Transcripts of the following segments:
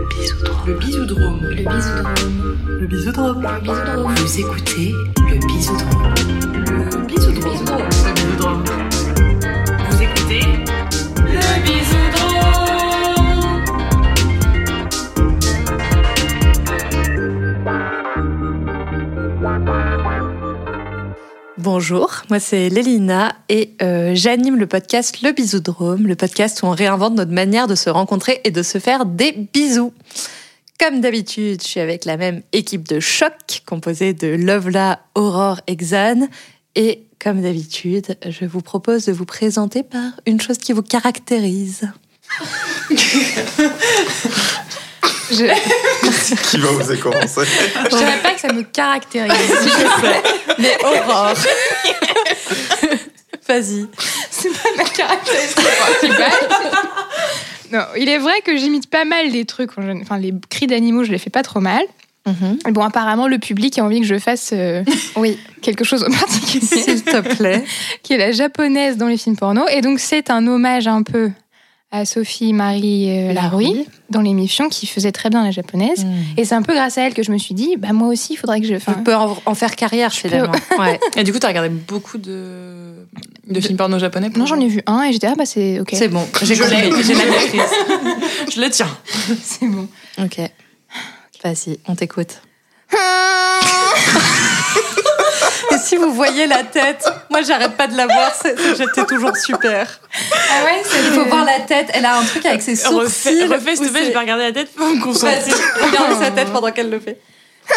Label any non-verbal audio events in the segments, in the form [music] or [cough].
Le bisoudrome. Le bisoudrome. Le bisoudrome. Le bisoudrome. Le bisoudrome. Vous écoutez le bisoudrome. Le bisoudrome. Le bisoudrome. Bonjour, moi c'est Lélina et euh, j'anime le podcast Le Bisoudrome, le podcast où on réinvente notre manière de se rencontrer et de se faire des bisous. Comme d'habitude, je suis avec la même équipe de choc composée de Lovela, Aurore et Xan. Et comme d'habitude, je vous propose de vous présenter par une chose qui vous caractérise. [laughs] Je... [laughs] Qui va oser commencer Je dirais pas que ça me caractérise. [laughs] Mais Aurore [laughs] Vas-y. C'est pas ma caractéristique principale. Non, il est vrai que j'imite pas mal les trucs. Enfin, les cris d'animaux, je les fais pas trop mal. Mais bon, apparemment, le public a envie que je fasse euh, Oui, quelque chose en particulier, s'il te plaît. qui est la japonaise dans les films porno. Et donc, c'est un hommage un peu à Sophie Marie euh, Laroui dans l'émission qui faisait très bien la japonaise. Et c'est un peu grâce à elle que je me suis dit, bah moi aussi, il faudrait que je. Je enfin, peux en, en faire carrière finalement. Ouais. [laughs] Et du coup, t'as regardé beaucoup de, de films porno japonais Non, j'en ai vu un et j'étais ah bah c'est ok. C'est bon, [laughs] j'ai Je compris, l'ai. j'ai la maîtrise. Je le tiens. C'est bon. Ok. Vas-y, on t'écoute. [laughs] Et si vous voyez la tête, moi j'arrête pas de la voir, j'étais toujours super. Ah ouais, c'est Il faut voir la tête, elle a un truc avec ses sourcils. Refais, refais s'il te plaît, je vais regarder la tête pour me concentrer. Vas-y, regardez sa tête pendant qu'elle le fait. [laughs]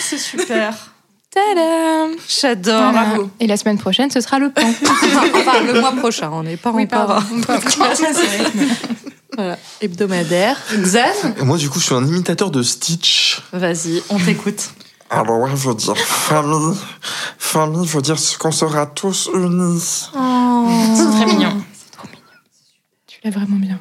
C'est super. Tadam J'adore. Voilà. bravo. Et la semaine prochaine, ce sera le pan. [laughs] Enfin, le mois prochain, on n'est pas Oui, encore pardon. [laughs] voilà, hebdomadaire. Xan, Moi, du coup, je suis un imitateur de Stitch. vas-y, on t'écoute. Alors, ouais, veut dire famille. Famille veut dire qu'on sera tous unis. C'est très mignon. Tu l'as vraiment bien.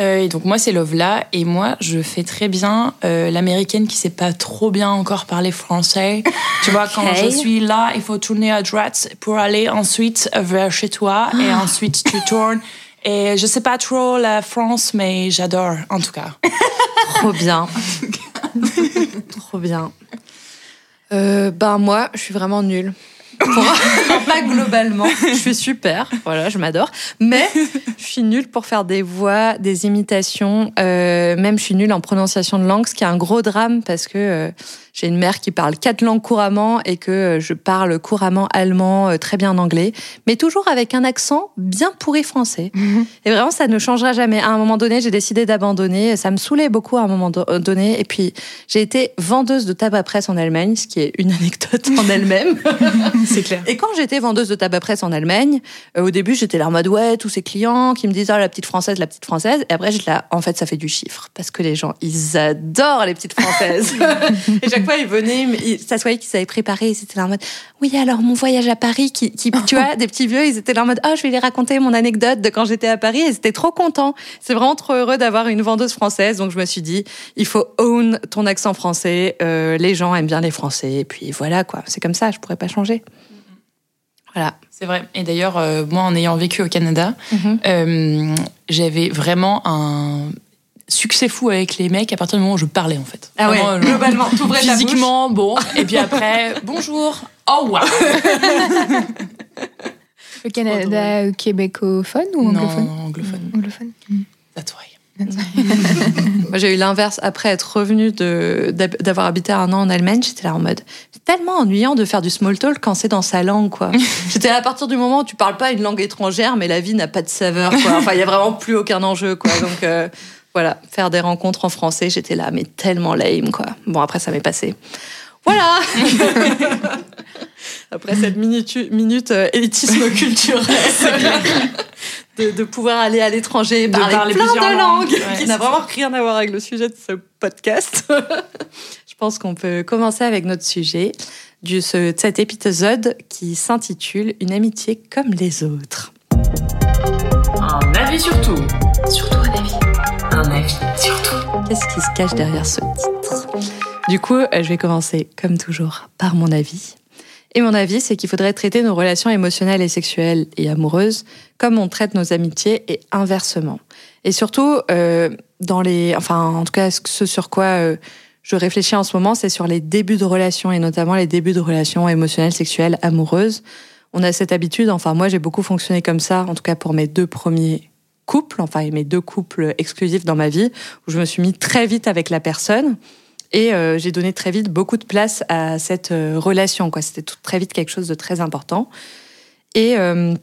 Euh, et donc, moi, c'est Lovela. Et moi, je fais très bien euh, l'américaine qui sait pas trop bien encore parler français. tu vois, quand je suis là, il faut tourner à droite pour aller ensuite vers chez toi. Et ensuite, tu tournes. Et je sais pas trop la France, mais j'adore, en tout cas. [laughs] Trop bien. Trop bien. Euh, ben moi, je suis vraiment nulle. [laughs] Pas globalement, je suis super, voilà, je m'adore. Mais je suis nulle pour faire des voix, des imitations. euh, même je suis nulle en prononciation de langue, ce qui est un gros drame parce que euh, j'ai une mère qui parle quatre langues couramment et que euh, je parle couramment allemand, euh, très bien anglais, mais toujours avec un accent bien pourri français. [laughs] Et vraiment, ça ne changera jamais. À un moment donné, j'ai décidé d'abandonner. Ça me saoulait beaucoup à un moment do- donné. Et puis, j'ai été vendeuse de tabac presse en Allemagne, ce qui est une anecdote en [laughs] elle-même. [laughs] C'est clair. Et quand j'étais vendeuse de tabac presse en Allemagne, euh, au début, j'étais là en mode ouais, tous ces clients qui me disent ah la petite française, la petite française. Et après, j'étais là, en fait, ça fait du chiffre parce que les gens, ils adorent les petites françaises. et chaque fois, ils venaient, ils- s'assoyaient, qu'ils avaient préparé, ils étaient là en mode oui, alors mon voyage à Paris, qui, qui tu vois, des petits vieux, ils étaient là en mode oh, je vais les raconter mon anecdote de quand j'étais à Paris. Et ils étaient trop contents. C'est vraiment trop heureux d'avoir une vendeuse française. Donc je me suis dit, il faut own ton accent français. Euh, les gens aiment bien les Français. Et puis voilà quoi, c'est comme ça. Je pourrais pas changer. Voilà. C'est vrai. Et d'ailleurs, euh, moi, en ayant vécu au Canada, euh, j'avais vraiment un succès fou avec les mecs à partir du moment où je parlais, en fait. Ah ouais, Vraiment, genre, globalement, t'ouvrais ta Physiquement, bon. Et puis après, [laughs] bonjour. Oh, waouh. Le Canada québécophone ou anglophone Non, anglophone. Anglophone. That's [laughs] why. Moi, j'ai eu l'inverse. Après être revenue d'avoir habité un an en Allemagne, j'étais là en mode c'est tellement ennuyant de faire du small talk quand c'est dans sa langue, quoi. [laughs] j'étais là, à partir du moment où tu parles pas une langue étrangère, mais la vie n'a pas de saveur, quoi. Enfin, il y a vraiment plus aucun enjeu, quoi. Donc, euh, voilà, faire des rencontres en français, j'étais là, mais tellement lame, quoi. Bon, après, ça m'est passé. Voilà [laughs] Après cette minute, minute euh, élitisme culturel, [laughs] de, de pouvoir aller à l'étranger, De parler, parler plein de langues. langues, Ouais, qui n'a vraiment rien à voir avec le sujet de ce podcast. [laughs] Je pense qu'on peut commencer avec notre sujet du, ce- de cet épisode qui s'intitule Une amitié comme les autres. Un avis sur tout. Surtout un avis. Un avis sur. Qu'est-ce qui se cache derrière ce titre? Du coup, euh, je vais commencer, comme toujours, par mon avis. Et mon avis, c'est qu'il faudrait traiter nos relations émotionnelles et sexuelles et amoureuses comme on traite nos amitiés et inversement. Et surtout, euh, dans les, enfin, en tout cas, ce sur quoi euh, je réfléchis en ce moment, c'est sur les débuts de relations et notamment les débuts de relations émotionnelles, sexuelles, amoureuses. On a cette habitude, enfin, moi, j'ai beaucoup fonctionné comme ça, en tout cas pour mes deux premiers enfin, mes deux couples exclusifs dans ma vie, où je me suis mis très vite avec la personne. Et euh, j'ai donné très vite beaucoup de place à cette euh, relation. C'était très vite quelque chose de très important. Et euh,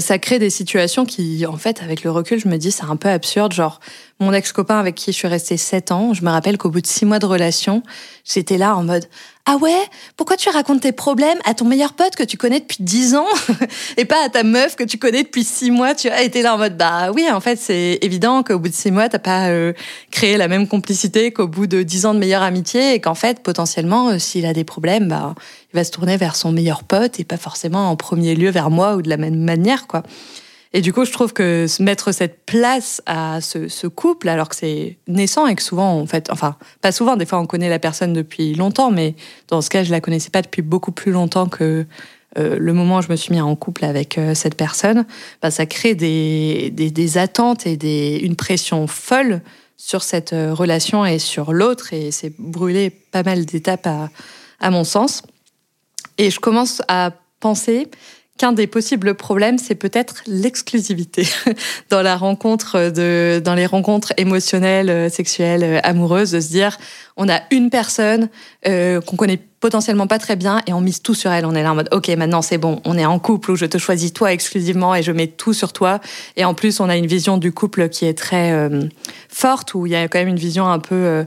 ça crée des situations qui, en fait, avec le recul, je me dis, c'est un peu absurde. Genre, mon ex-copain avec qui je suis restée sept ans, je me rappelle qu'au bout de six mois de relation, j'étais là en mode ah ouais? Pourquoi tu racontes tes problèmes à ton meilleur pote que tu connais depuis 10 ans [laughs] et pas à ta meuf que tu connais depuis 6 mois? Tu as été là en mode bah oui, en fait, c'est évident qu'au bout de 6 mois, t'as pas euh, créé la même complicité qu'au bout de 10 ans de meilleure amitié et qu'en fait, potentiellement, euh, s'il a des problèmes, bah il va se tourner vers son meilleur pote et pas forcément en premier lieu vers moi ou de la même manière quoi. Et du coup, je trouve que mettre cette place à ce, couple, alors que c'est naissant et que souvent, en fait, enfin, pas souvent, des fois on connaît la personne depuis longtemps, mais dans ce cas, je la connaissais pas depuis beaucoup plus longtemps que euh, le moment où je me suis mis en couple avec euh, cette personne, bah, ça crée des, des, attentes et des, une pression folle sur cette euh, relation et sur l'autre, et c'est brûlé pas mal d'étapes à mon sens. Et je commence à penser qu'un des possibles problèmes, c'est peut-être l'exclusivité [laughs] dans la rencontre de, dans les rencontres émotionnelles, euh, sexuelles, euh, amoureuses, de se dire, on a une personne euh, qu'on connaît potentiellement pas très bien et on mise tout sur elle. On est là en mode, ok, maintenant c'est bon, on est en couple où je te choisis toi exclusivement et je mets tout sur toi. Et en plus, on a une vision du couple qui est très forte, où il y a quand même une vision un peu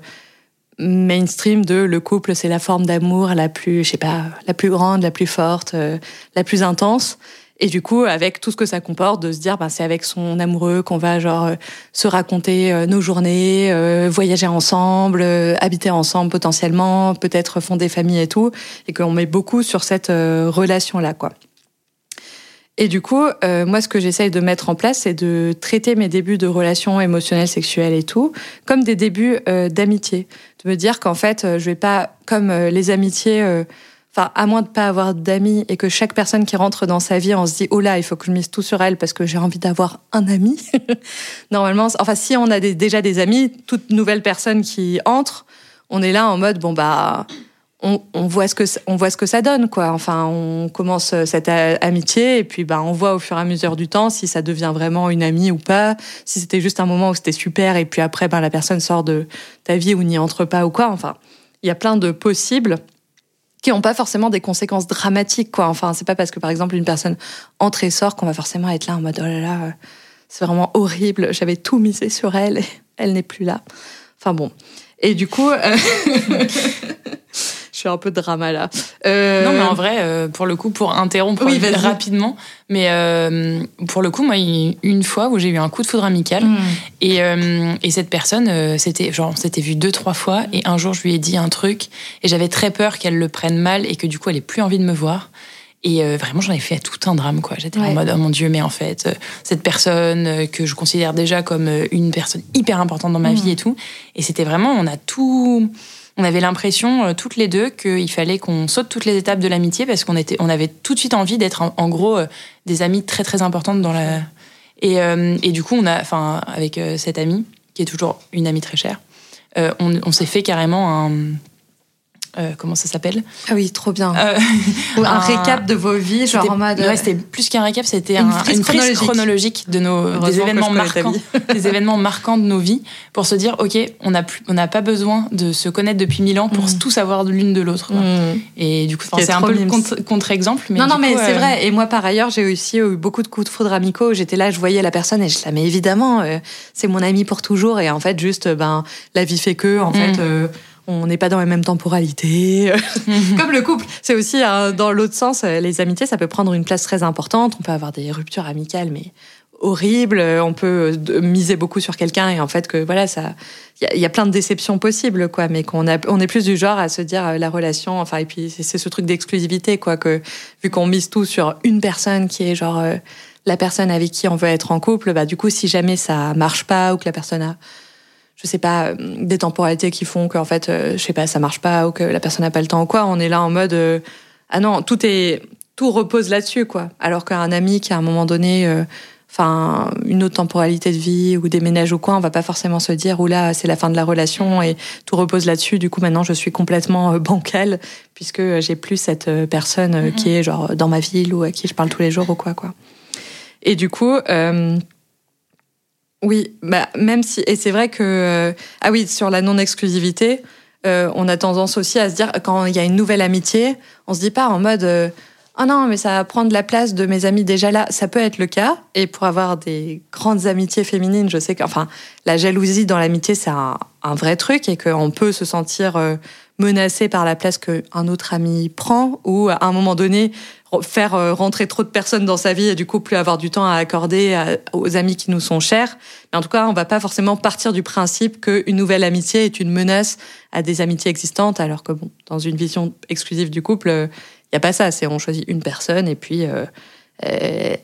mainstream de le couple c'est la forme d'amour la plus je sais pas la plus grande la plus forte euh, la plus intense. Et du coup avec tout ce que ça comporte de se dire ben c'est avec son amoureux qu'on va genre euh, se raconter euh, nos journées voyager ensemble habiter ensemble potentiellement peut-être fonder famille et tout. Et qu'on met beaucoup sur cette relation là quoi. Et du coup, euh, moi, ce que j'essaye de mettre en place, c'est de traiter mes débuts de relations émotionnelles, sexuelles et tout, comme des débuts euh, d'amitié. De me dire qu'en fait, euh, je vais pas, comme les amitiés, enfin, à moins de pas avoir d'amis et que chaque personne qui rentre dans sa vie, on se dit, oh là, il faut que je mise tout sur elle parce que j'ai envie d'avoir un ami. [laughs] Normalement, enfin, si on a déjà des amis, toute nouvelle personne qui entre, on est là en mode, bon, bah, on, voit ce que on voit ce que ça donne quoi. Enfin, on commence cette amitié et puis bah on voit au fur et à mesure du temps si ça devient vraiment une amie ou pas. Si c'était juste un moment où c'était super et puis après ben la personne sort de ta vie ou n'y entre pas ou quoi. Enfin, il y a plein de possibles qui n'ont pas forcément des conséquences dramatiques quoi. Enfin, c'est pas parce que par exemple une personne entre et sort qu'on va forcément être là en mode oh là là, c'est vraiment horrible. J'avais tout misé sur elle et elle n'est plus là. Enfin bon. Et du coup. Euh, [laughs] un peu drama là. Euh, non, mais en vrai, euh, pour le coup, pour interrompre rapidement, mais euh, pour le coup, moi, une fois où j'ai eu un coup de foudre amical, hmm. et, et, cette personne, c'était genre, on s'était vu deux, trois fois, et un jour, je lui ai dit un truc, et j'avais très peur qu'elle le prenne mal et que du coup, elle ait plus envie de me voir. Et vraiment, j'en ai fait tout un drame, quoi. J'étais en mode, oh mon Dieu, mais en fait, cette personne que je considère déjà comme une personne hyper importante dans ma hmm. vie et tout. Et c'était vraiment, on a tout on avait l'impression euh, toutes les deux qu'il fallait qu'on saute toutes les étapes de l'amitié parce qu'on était, on avait tout de suite envie d'être en, gros euh, des amies très très importantes dans la. Et, euh, et du coup, on a, enfin, avec cette amie qui est toujours une amie très chère, on, on s'est fait carrément un euh, comment ça s'appelle Ah oui, trop bien. Euh, [laughs] un, récap de vos vies, genre en mode. Ouais, c'était plus qu'un récap, c'était une, une, frise chronologique. de nos des événements marquants, [laughs] des événements marquants de nos vies, pour se dire, ok, on n'a on n'a pas besoin de se connaître depuis mille ans pour mm. tout savoir de l'une de l'autre. Mm. Et du coup, c'est un peu le contre-exemple. non, non, mais c'est euh, vrai. Et moi, par ailleurs, j'ai aussi eu beaucoup de coups de foudre amicaux. J'étais là, je voyais la personne et je la, mais évidemment, c'est mon ami pour toujours. Et en fait, juste, ben, la vie fait que, en mm. fait on n'est pas dans la même temporalité. [laughs] Comme le couple, c'est aussi hein, dans l'autre sens, euh, les amitiés, ça peut prendre une place très importante. On peut avoir des ruptures amicales, mais horribles. On peut euh, miser beaucoup sur quelqu'un et en fait que voilà, ça, il y, a plein de déceptions possibles, quoi. Mais qu'on a, on est plus du genre à se dire euh, la relation, enfin et puis c'est ce truc d'exclusivité, quoi. Que vu qu'on mise tout sur une personne qui est genre la personne avec qui on veut être en couple, bah du coup si jamais ça marche pas ou que la personne a je sais pas, euh, des temporalités qui font qu'en fait, euh, je sais pas, ça marche pas ou que la personne n'a pas le temps ou quoi. On est là en mode, euh, ah non, tout est tout repose là-dessus quoi. Alors qu'un ami qui à un moment donné euh, enfin une autre temporalité de vie ou déménage ou quoi, on va pas forcément se dire oula c'est la fin de la relation et tout repose là-dessus. Du coup maintenant je suis complètement bancale puisque j'ai plus cette personne euh, qui est genre dans ma ville ou à qui je parle tous les jours ou quoi quoi. Et du coup euh, oui, bah même si et c'est vrai que ah oui sur la non exclusivité, on a tendance aussi à se dire quand il y a une nouvelle amitié, on se dit pas en mode ah non, mais ça va prendre la place de mes amis déjà là. Ça peut être le cas. Et pour avoir des grandes amitiés féminines, je sais qu'enfin, la jalousie dans l'amitié, c'est un, vrai truc et qu'on peut se sentir euh, menacé par la place qu'un autre ami prend ou à un moment donné, faire euh, rentrer trop de personnes dans sa vie et du coup plus avoir du temps à accorder aux amis qui nous sont chers. Mais en tout cas, on va pas forcément partir du principe qu'une nouvelle amitié est une menace à des amitiés existantes, alors que bon, dans une vision exclusive du couple, n'y a pas ça. C'est on choisit une personne et puis euh, euh,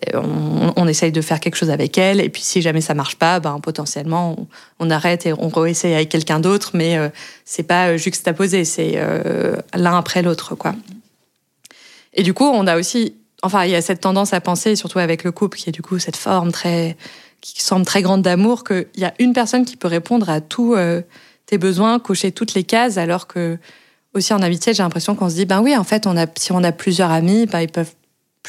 on, essaye de faire quelque chose avec elle. Et puis si jamais ça marche pas, ben, potentiellement on, arrête et on réessaye avec quelqu'un d'autre. Mais euh, c'est pas juxtaposé, c'est l'un après l'autre. quoi. Et du coup, on a aussi, enfin, il y a cette tendance à penser, surtout avec le couple, qui est du coup cette forme très, qui semble très grande d'amour, qu'il y a une personne qui peut répondre à tous tes besoins, cocher toutes les cases, alors que aussi en amitié, j'ai l'impression qu'on se dit, ben oui, en fait, on a, si on a plusieurs amis, ben ils peuvent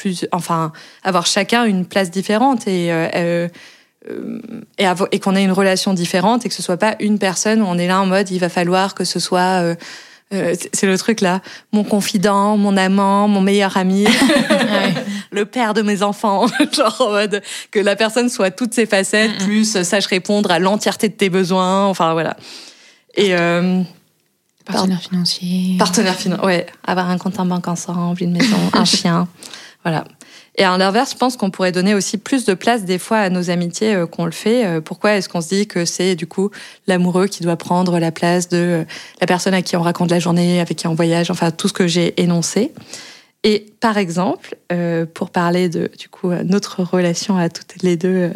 plus, enfin, avoir chacun une place différente et, euh, euh, et, et qu'on ait une relation différente et que ce soit pas une personne où on est là en mode, il va falloir que ce soit, euh, c'est le truc là, mon confident, mon amant, mon meilleur ami, [laughs] [laughs] le père de mes enfants, [laughs] genre en mode que la personne soit toutes ses facettes, plus sache répondre à l'entièreté de tes besoins, enfin voilà. Et Partenaire financier. Partenaire financier, ouais. Avoir un compte en banque ensemble, une maison, un chien. Voilà. Et à l'inverse, je pense qu'on pourrait donner aussi plus de place des fois à nos amitiés euh, qu'on le fait. Euh, pourquoi est-ce qu'on se dit que c'est du coup l'amoureux qui doit prendre la place de euh, la personne à qui on raconte la journée, avec qui on voyage, enfin tout ce que j'ai énoncé? Et par exemple, pour parler de du coup notre relation à toutes les deux,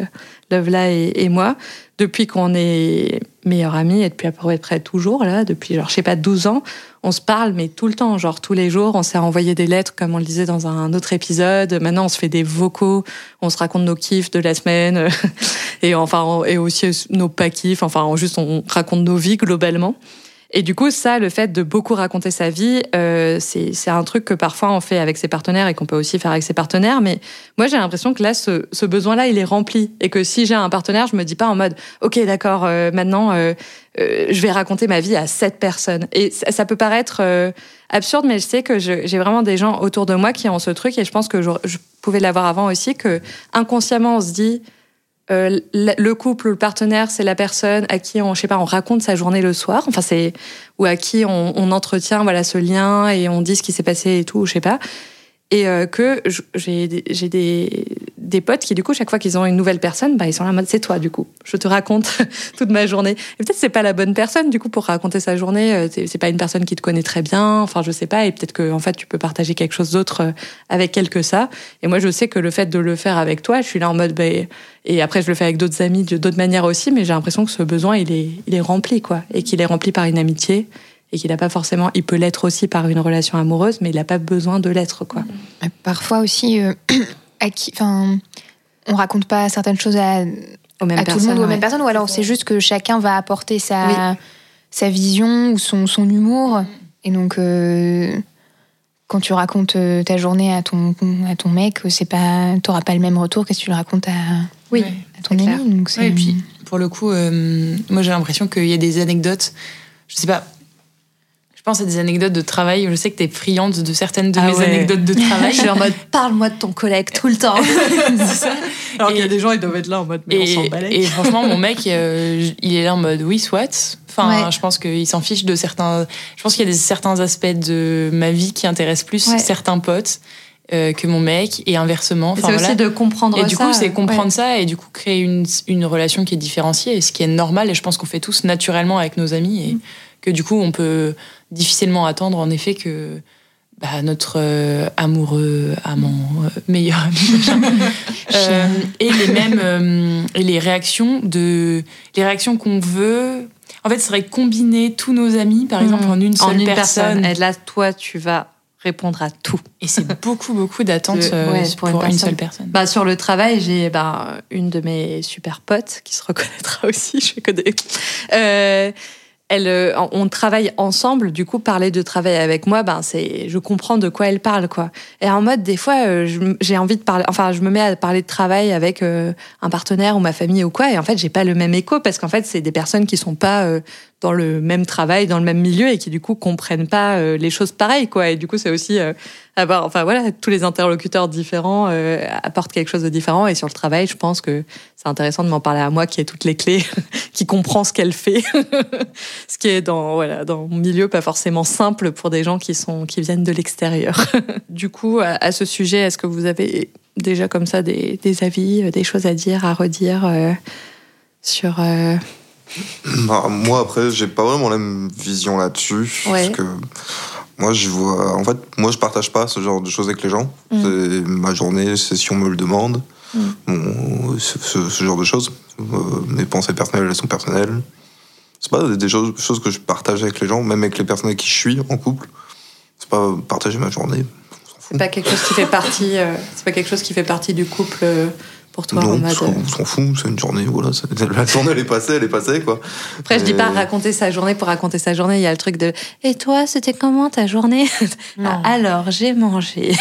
Lovela et, moi, depuis qu'on est meilleurs amis et depuis à peu près toujours là, depuis genre je sais pas 12 ans, on se parle mais tout le temps, genre tous les jours, on s'est envoyé des lettres comme on le disait dans un autre épisode. Maintenant, on se fait des vocaux, on se raconte nos kiffs de la semaine [laughs] et enfin et aussi nos pas kiffs, enfin juste on raconte nos vies globalement. Et du coup, ça, le fait de beaucoup raconter sa vie, euh, c'est un truc que parfois on fait avec ses partenaires et qu'on peut aussi faire avec ses partenaires. Mais moi, j'ai l'impression que là, ce, ce besoin-là, il est rempli. Et que si j'ai un partenaire, je me dis pas en mode, OK, d'accord, euh, maintenant, euh, euh, je vais raconter ma vie à cette personne. Et ça, peut paraître euh, absurde, mais je sais que j'ai vraiment des gens autour de moi qui ont ce truc. Et je pense que je, je pouvais l'avoir avant aussi, que inconsciemment, on se dit, euh, le couple ou le partenaire, c'est la personne à qui on, je sais pas, on raconte sa journée le soir. Enfin, c'est ou à qui on, on, entretient voilà ce lien et on dit ce qui s'est passé et tout, je sais pas et euh, que j'ai des, des potes qui du coup chaque fois qu'ils ont une nouvelle personne bah ils sont là en mode c'est toi du coup. Je te raconte [laughs] toute ma journée. Et peut-être c'est pas la bonne personne du coup pour raconter sa journée. Euh, c'est pas une personne qui te connaît très bien. Enfin je sais pas. Et peut-être que en fait tu peux partager quelque chose d'autre euh, avec elle que ça. Et moi je sais que le fait de le faire avec toi je suis là en mode bah, et après je le fais avec d'autres amis d'autres manières aussi mais j'ai l'impression que ce besoin il est il est rempli quoi. Et qu'il est rempli par une amitié et qu'il n'a pas forcément, il peut l'être aussi par une relation amoureuse, mais il n'a pas besoin de l'être, quoi. Parfois aussi, euh, [clears throat] à qui, enfin, on raconte pas certaines choses à, aux mêmes à tout le monde ou aux mêmes personnes, ou alors c'est juste que chacun va apporter sa, sa vision ou son, son humour, et donc. Euh, quand tu racontes euh, ta journée à ton, à ton mec, c'est pas, t'auras pas le même retour que si tu le racontes à, oui, à ton ami. Donc et puis, pour le coup, moi j'ai l'impression qu'il y a des anecdotes, je sais pas, pense à des anecdotes de travail. Je sais que tu es friande de certaines de ah mes anecdotes de travail. je suis en mode parle-moi de ton collègue tout le temps. [laughs] ça. Alors qu'il y a des gens, ils doivent être là en mode mais et, on s'en Et [laughs] franchement, mon mec, euh, il est là en mode oui, soit. Enfin, je pense qu'il s'en fiche de certains. Je pense qu'il y a des, certains aspects de ma vie qui intéressent plus certains potes. Euh, que mon mec et inversement. Enfin, c'est aussi de comprendre ça. Et du coup, c'est comprendre ça et du coup créer une, une relation qui est différenciée, ce qui est normal. Et je pense qu'on fait tous naturellement avec nos amis et mm. que du coup, on peut difficilement attendre en effet que bah, notre euh, amoureux, amant, euh, meilleur ami, [laughs] euh, et les mêmes et les réactions de les réactions qu'on veut. En fait, ce serait combiner tous nos amis, par exemple, en une seule en une personne. Et là, toi, tu vas répondre à tout. Et c'est [laughs] beaucoup, beaucoup d'attentes euh, pour, une, seule personne. Bah, sur le travail, j'ai bah, une de mes super potes qui se reconnaîtra [laughs] aussi, je connais. Elle, euh, on travaille ensemble, du coup, parler de travail avec moi, ben c'est, je comprends de quoi elle parle, quoi. Et en mode, des fois, euh, j'ai envie de parler, enfin, je me mets à parler de travail avec euh, un partenaire ou ma famille ou quoi, et en fait, j'ai pas le même écho parce qu'en fait, c'est des personnes qui sont pas dans le même travail, dans le même milieu et qui du coup comprennent pas euh, les choses pareilles quoi. Et du coup c'est aussi euh, avoir, enfin voilà, tous les interlocuteurs différents euh, apportent quelque chose de différent. Et sur le travail, je pense que c'est intéressant de m'en parler à moi qui ai toutes les clés, [laughs] qui comprend ce qu'elle fait, [laughs] ce qui est dans voilà dans mon milieu pas forcément simple pour des gens qui sont qui viennent de l'extérieur. [laughs] du coup à, ce sujet, est-ce que vous avez déjà comme ça des avis, des choses à dire, à redire sur [clears throat] bah, moi, après, j'ai pas vraiment la même vision là-dessus. Parce que moi, je vois. En fait, moi, je partage pas ce genre de choses avec les gens. Mm. Ma journée, c'est si on me le demande. Mm. ce, genre de choses. Euh, mes pensées personnelles, elles sont personnelles. C'est pas des choses, choses, que je partage avec les gens, même avec les personnes avec qui je suis en couple. C'est pas partager ma journée. C'est pas quelque chose qui fait partie. Euh, c'est pas quelque chose qui fait partie du couple. Euh, pour toi non, en mode... on s'en fout, c'est une journée, voilà. [laughs] La journée, elle est passée, elle est passée, quoi. Après, je dis pas raconter sa journée pour raconter sa journée. Il y a le truc de Et toi, c'était comment ta journée? [laughs] Alors, j'ai mangé.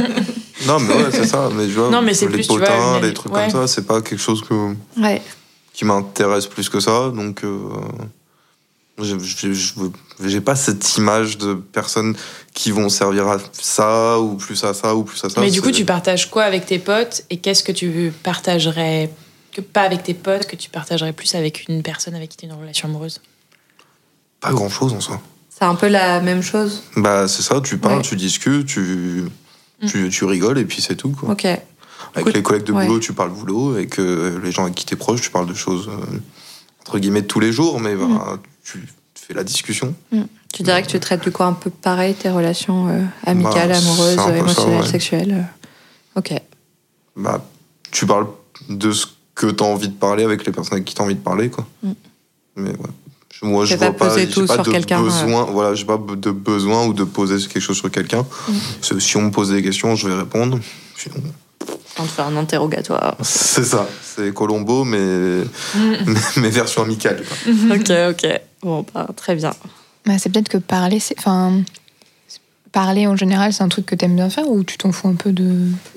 [laughs] non, mais ouais, c'est ça. Mais, vois, non, mais c'est les potins, les trucs comme ça, c'est pas quelque chose que... ouais. qui m'intéresse plus que ça. Donc. Euh, j'ai pas cette image de personnes qui vont servir à ça ou plus à ça ou plus à ça. Mais du coup, tu partages quoi avec tes potes et qu'est-ce que tu partagerais que pas avec tes potes que tu partagerais plus avec une personne avec qui tu as une relation amoureuse? Pas grand chose en soi. C'est un peu la même chose? Bah c'est ça, tu parles, tu discutes, tu, mm. tu, rigoles et puis c'est tout quoi. Ok. Avec les collègues de boulot, tu parles boulot. Avec euh, les gens avec qui t'es proche, tu parles de choses euh, entre guillemets de tous les jours, mais bah, mm tu fais la discussion. Mm. Tu dirais que tu traites du coup un peu pareil tes relations euh, amicales, bah, amoureuses, émotionnelles, sexuelles euh. Ok. Bah, tu parles de ce que tu as envie de parler avec les personnes avec qui tu as envie de parler, quoi. Mm. Mais ouais. Moi, je vois pas, j'ai pas de besoin, euh. voilà, j'ai pas de besoin ou de poser quelque chose sur quelqu'un. Mm. Si on me pose des questions, je vais répondre. Sinon, de faire un interrogatoire. C'est ça, c'est Colombo, mais, [laughs] mais, version amicale. ok, ok. Bon, bah, très bien. Bah, c'est peut-être que parler, c'est. Enfin, parler en général, c'est un truc que t'aimes bien faire ou tu t'en fous un peu de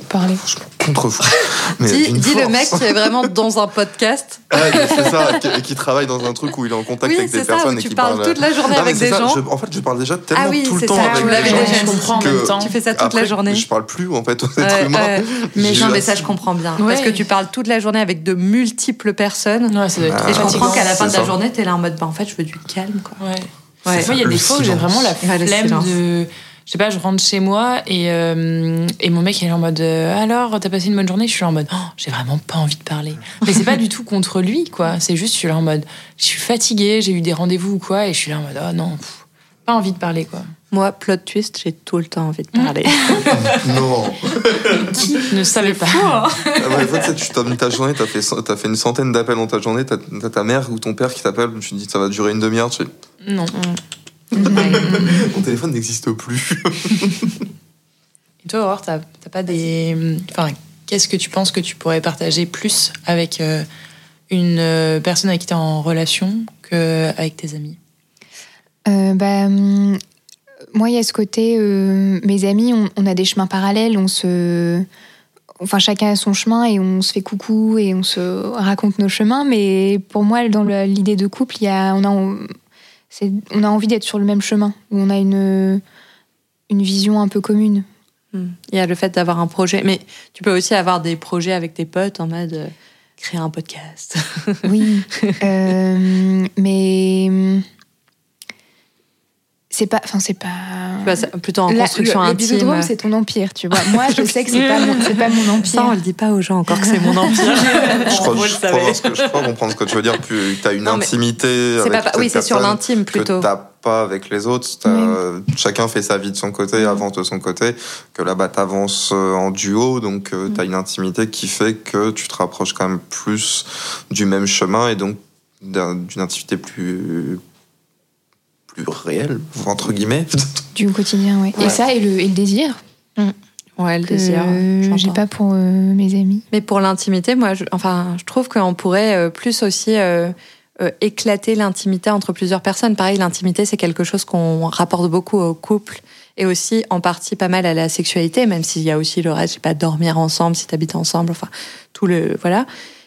parler Je m'en contrefous. [laughs] dis, dis le mec qui est vraiment dans un podcast. Ah, c'est ça, [laughs] qui, qui, travaille dans un truc où il est en contact avec des personnes et qui parle. Tu parles toute la journée avec des gens. en fait, je parle déjà tellement ah tout le temps avec des gens. Je comprends en même temps. Tu fais ça toute la journée. Je parle plus en fait [laughs] aux êtres humains. Mais non, mais ça, je comprends bien. Parce que tu parles toute la journée avec de multiples personnes. Et je comprends qu'à la fin de la journée, t'es là en mode, bah en fait, je veux du calme, quoi. Ouais. Il y a des fois où j'ai vraiment la flemme de je sais pas, je rentre chez moi et, euh, et mon mec il est en mode euh, alors t'as passé une bonne journée? Je suis en mode oh, j'ai vraiment pas envie de parler. [laughs] Mais c'est pas du tout contre lui quoi. C'est juste je suis là en mode je suis fatiguée, j'ai eu des rendez-vous ou quoi et je suis là en mode oh non, pas envie de parler quoi. Moi, plot twist, j'ai tout le temps envie de parler. [laughs] non. [laughs] Qui ne savait pas? ah en fait, tu termines ta journée, t'as fait, as fait une centaine d'appels dans ta journée, t'as as ta mère ou ton père qui t'appelle, tu te dis ça va durer une demi-heure, tu fais... Non. Mon téléphone n'existe plus. Et toi, Aurore, t'as pas des. Enfin, qu'est-ce que tu penses que tu pourrais partager plus avec euh, une euh, personne avec qui tu es en relation qu'avec tes amis? Euh, bah, hum, Moi, il y a ce côté. mes amis, on, a des chemins parallèles, on se. Enfin, chacun a son chemin et on se fait coucou et on se raconte nos chemins. Mais pour moi, dans l'idée de couple, il y a, on a on a envie d'être sur le même chemin, où on a une, une vision un peu commune. Hmm. Il y a le fait d'avoir un projet, mais tu peux aussi avoir des projets avec tes potes en mode euh, créer un podcast. oui, [laughs] euh, mais c'est pas enfin c'est pas bah, plutôt en construction la, intime. le c'est ton empire tu vois. Moi je sais que c'est pas mon c'est pas mon empire. Ça on le dit pas aux gens encore que c'est mon empire. Je crois, je, crois, comprendre ce que tu veux dire. Tu as une intimité avec pas, oui c'est sur l'intime plutôt. que t'as pas avec les autres. Chacun fait sa vie de son côté avance de son côté que là-bas t'avances euh, en duo. Donc euh, tu as une intimité qui fait que tu te rapproches quand même plus du même chemin et donc d'une intimité plus plus réel, entre guillemets. [laughs] Du quotidien, oui. Et ça, et le, et le désir. Mm. Ouais, le désir. J'ai pas pour mes amis. Mais pour l'intimité, moi, je, enfin, je trouve qu'on pourrait plus aussi éclater l'intimité entre plusieurs personnes. Pareil, l'intimité, c'est quelque chose qu'on rapporte beaucoup au couple et aussi en partie pas mal à la sexualité, même s'il y a aussi le reste, je sais pas, dormir ensemble, si t'habites ensemble, enfin, tout le, voilà.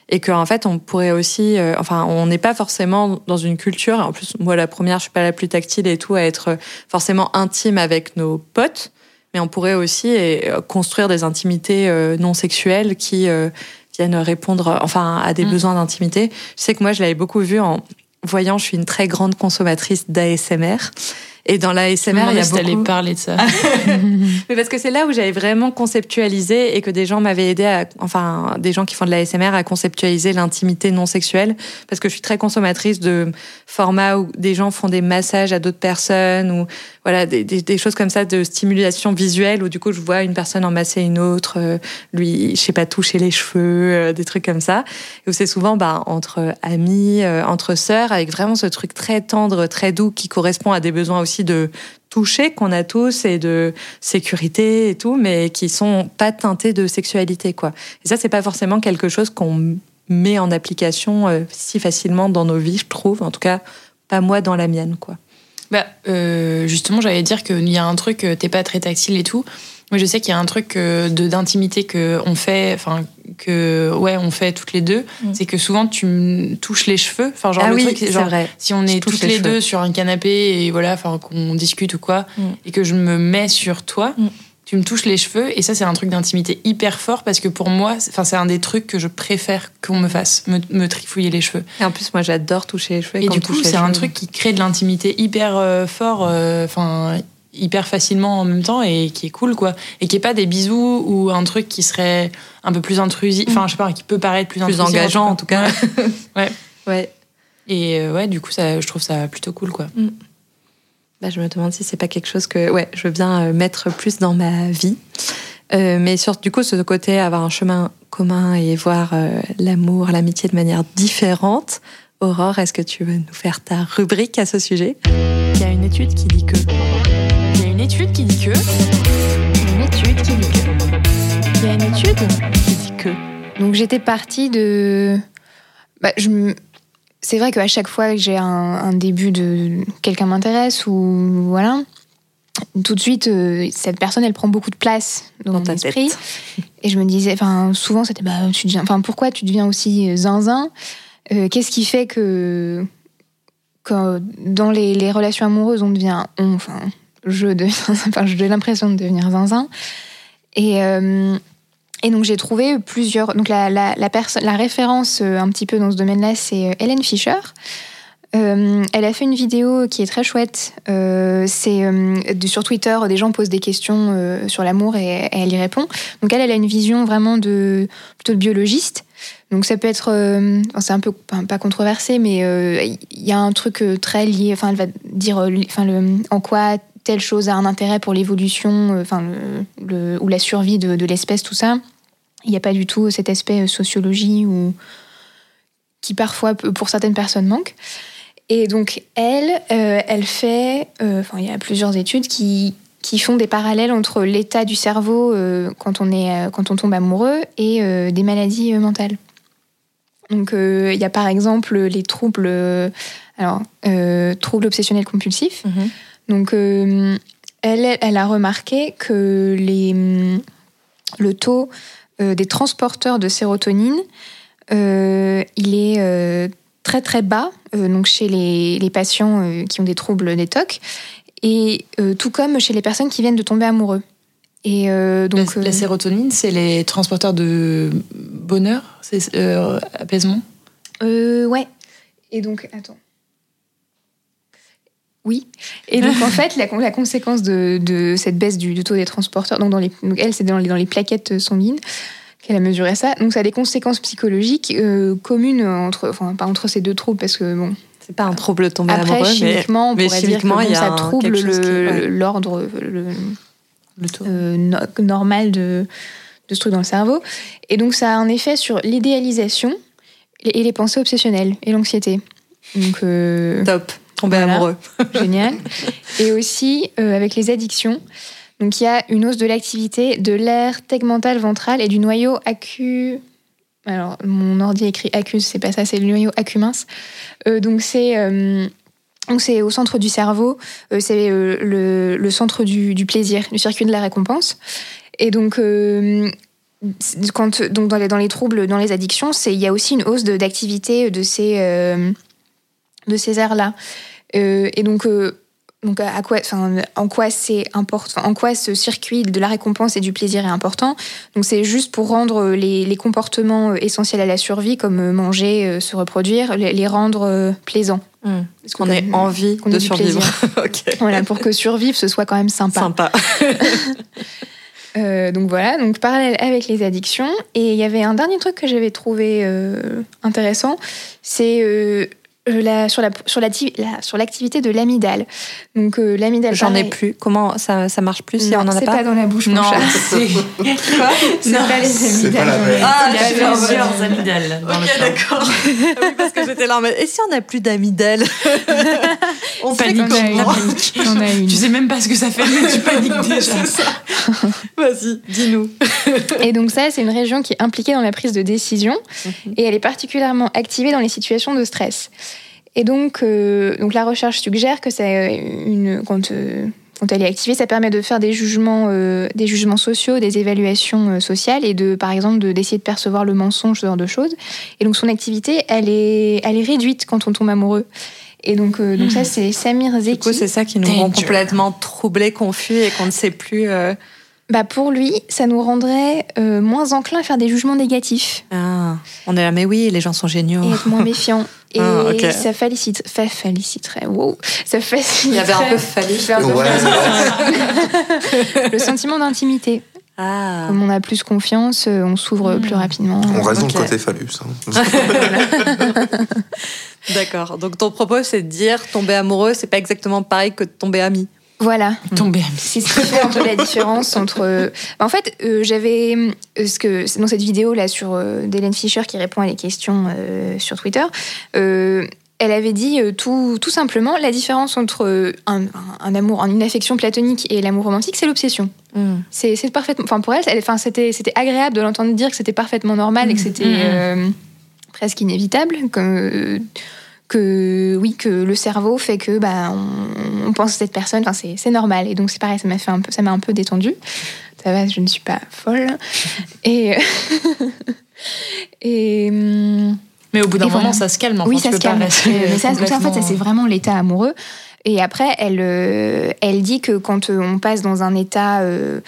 Et qu'en fait, on pourrait aussi, euh, enfin, on n'est pas forcément dans une culture, en plus, moi, la première, je suis pas la plus tactile et tout, à être forcément intime avec nos potes, mais on pourrait aussi euh, construire des intimités euh, non sexuelles qui viennent répondre, enfin, à des mm. besoins d'intimité. Je sais que moi, je l'avais beaucoup vu en voyant, je suis une très grande consommatrice d'ASMR. Et dans la SMR, il y a beaucoup... parler de ça. [laughs] [laughs] Mais parce que c'est là où j'avais vraiment conceptualisé et que des gens m'avaient aidé à, enfin, des gens qui font de la SMR à conceptualiser l'intimité non sexuelle. Parce que je suis très consommatrice de formats où des gens font des massages à d'autres personnes ou voilà des, des, des, choses comme ça de stimulation visuelle où du coup je vois une personne emmasser une autre, euh, lui, je sais pas, toucher les cheveux, euh, des trucs comme ça. Et où c'est souvent bah, entre amis, euh, entre sœurs, avec vraiment ce truc très tendre, très doux qui correspond à des besoins aussi de toucher qu'on a tous et de sécurité et tout, mais qui sont pas teintés de sexualité quoi. Et ça c'est pas forcément quelque chose qu'on met en application si facilement dans nos vies, je trouve. En tout cas, pas moi dans la mienne quoi. Bah, euh, justement, j'allais dire qu'il y a un truc, euh, t'es pas très tactile et tout. Moi, je sais qu'il y a un truc euh, de d'intimité que on fait, enfin que ouais, on fait toutes les deux. Mm. C'est que souvent tu me touches les cheveux. Enfin, genre ah le oui, truc, genre vrai. si on est toutes les, deux sur un canapé et voilà, enfin qu'on discute ou quoi, mm. et que je me mets sur toi. Mm tu me touches les cheveux et ça c'est un truc d'intimité hyper fort parce que pour moi enfin c'est un des trucs que je préfère qu'on me fasse me, trifouiller les cheveux et en plus moi j'adore toucher les cheveux et, du coup c'est un truc qui crée de l'intimité hyper euh, fort euh, enfin hyper facilement en même temps et qui est cool quoi et qui est pas des bisous ou un truc qui serait un peu plus intrusif enfin je sais pas qui peut paraître plus, plus engageant en tout cas [laughs] ouais ouais et euh, ouais du coup ça je trouve ça plutôt cool quoi mm. Bah, je me demande si c'est pas quelque chose que ouais, je veux bien euh, mettre plus dans ma vie. Euh, mais sur du coup, ce côté avoir un chemin commun et voir euh, l'amour, l'amitié de manière différente. Aurore, est-ce que tu veux nous faire ta rubrique à ce sujet? Il y a une étude qui dit que. Il y a une étude qui dit que. Une étude qui dit que. Il y a une étude qui dit que. Donc j'étais partie de. Bah, je c'est vrai qu'à chaque fois que j'ai un, début de quelqu'un m'intéresse ou voilà, tout de suite euh, cette personne elle prend beaucoup de place dans, mon esprit [laughs] et je me disais enfin souvent c'était bah tu deviens enfin pourquoi tu deviens aussi zinzin euh, qu'est-ce qui fait que quand dans les, relations amoureuses on devient enfin je deviens [laughs] enfin j'ai l'impression de devenir zinzin et euh, et donc j'ai trouvé plusieurs. Donc la, la, la, la référence euh, un petit peu dans ce domaine-là, c'est Fischer. Euh, elle a fait une vidéo qui est très chouette. C'est sur Twitter, des gens posent des questions sur l'amour et, elle y répond. Donc elle, elle a une vision vraiment de plutôt de biologiste. Donc ça peut être, c'est un peu pas, controversé, mais il y a un truc très lié. Enfin, elle va dire, en quoi telle chose a un intérêt pour l'évolution, enfin le, ou la survie de, l'espèce, tout ça. Il n'y a pas du tout cet aspect euh, sociologie ou qui parfois, pour certaines personnes, manque. Et donc, elle, euh, elle fait, euh, enfin, il y a plusieurs études qui, qui font des parallèles entre l'état du cerveau quand, on est, quand on tombe amoureux et des maladies mentales. Donc, il y a par exemple les troubles, alors, troubles obsessionnels compulsifs. Mhm. Donc, elle, elle a remarqué que les, le taux euh, des transporteurs de sérotonine, euh, il est euh, très très bas donc chez les, patients qui ont des troubles des et tout comme chez les personnes qui viennent de tomber amoureux. Et donc, la, sérotonine, c'est les transporteurs de bonheur, c'est apaisement? ouais. Et donc, attends. Oui. Et donc, en fait, la, la conséquence de, cette baisse du, taux des transporteurs, donc, dans les, elle, c'est dans les, dans les plaquettes sanguines qu'elle a mesuré ça. Donc, ça a des conséquences psychologiques euh, communes entre, enfin, pas entre ces deux troubles, parce que bon. C'est pas un trouble tombé Après, amoureux, chimiquement, mais, on pourrait chimiquement, dire que ça trouble l'ordre, le, euh, normal de, de ce truc dans le cerveau. Et donc, ça a un effet sur l'idéalisation et les pensées obsessionnelles et l'anxiété. Donc, euh, Top. Tomber amoureux. [laughs] Génial. Et aussi avec les addictions. Donc il y a une hausse de l'activité de l'aire tegmentale ventrale et du noyau acu. Alors mon ordi écrit accuse, c'est pas ça, c'est le noyau acumince. Euh, donc c'est euh, donc c'est au centre du cerveau, euh, c'est le, le, centre du, du, plaisir, du circuit de la récompense. Et donc quand donc dans les, dans les troubles, dans les addictions, c'est il y a aussi une hausse d'activité de, ces de ces aires là. et donc donc, à quoi, enfin, en quoi c'est important, en quoi ce circuit de la récompense et du plaisir est important? Donc, c'est juste pour rendre les, les, comportements euh, essentiels à la survie, comme euh, manger, euh, se reproduire, les, rendre plaisants. Mmh. Parce qu'on ait envie de survivre. [laughs] Voilà, pour que survivre, ce soit quand même sympa. Sympa. [laughs] donc voilà, donc parallèle avec les addictions. Et il y avait un dernier truc que j'avais trouvé intéressant, c'est euh, la, sur la sur la, sur l'activité de l'amidale. Donc euh, l'amidale. J'en ai plus. Comment ça, ça marche plus si on en a pas C'est pas dans la bouche. Non. [laughs] C'est quoi C'est pas les amygdales. Ah, il y a plusieurs amygdales. Ok, d'accord. [laughs] oui, parce que j'étais là. Mais et si on n'a plus [laughs] On panique. On panique. On a une. Tu sais même pas ce que ça fait, mais tu paniques déjà. Vas-y, dis-nous. et donc ça, c'est une région qui est impliquée dans la prise de décision mhm. et elle est particulièrement activée dans les situations de stress. Et donc, euh, donc la recherche suggère que c'est une quand euh, quand elle est activée, ça permet de faire des jugements, euh, des jugements sociaux, des évaluations sociales et de, par exemple, d'essayer de, percevoir le mensonge, ce genre de choses. Et donc son activité, elle est, elle est réduite quand on tombe amoureux. Et donc, donc ça, hmm. c'est Samir Zeki. Du coup, c'est ça qui nous rend complètement troublés, confus et qu'on ne sait plus. Bah pour lui, ça nous rendrait moins enclin à faire des jugements négatifs. Ah, on est là, mais oui, les gens sont géniaux. Et être moins méfiant. [laughs] Et ah, ça félicite, fa féliciterait, wow, ça. Il y avait un peu phallique. le sentiment d'intimité. Ah. Comme on a plus confiance, euh, on s'ouvre hmm. plus rapidement. On reste dans le côté phallus. Hein. [laughs] D'accord. Donc ton propos, c'est de dire tomber amoureux, c'est pas exactement pareil que tomber ami. Voilà. Tomber C'est ce qui fait un peu la différence entre. Euh, en fait, euh, j'avais euh, ce que dans cette vidéo là sur d'Hélène Fischer qui répond à les questions sur Twitter. elle avait dit tout, tout simplement la différence entre un, amour, une affection platonique et l'amour romantique, c'est l'obsession. Mm. C'est parfaitement. Enfin, pour elle, enfin, c'était agréable de l'entendre dire que c'était parfaitement normal et que mm. c'était mm. presque inévitable. Comme, que oui que le cerveau fait que bah on, pense à cette personne enfin c'est normal. Et donc c'est pareil ça m'a fait un peu ça m'a un peu détendu ça va je ne suis pas folle. Et [laughs] et mais au bout d'un moment ça se calme oui ça se calme. mais ça, en fait ça c'est vraiment l'état amoureux. Et après elle euh, elle dit que quand on passe dans un état euh,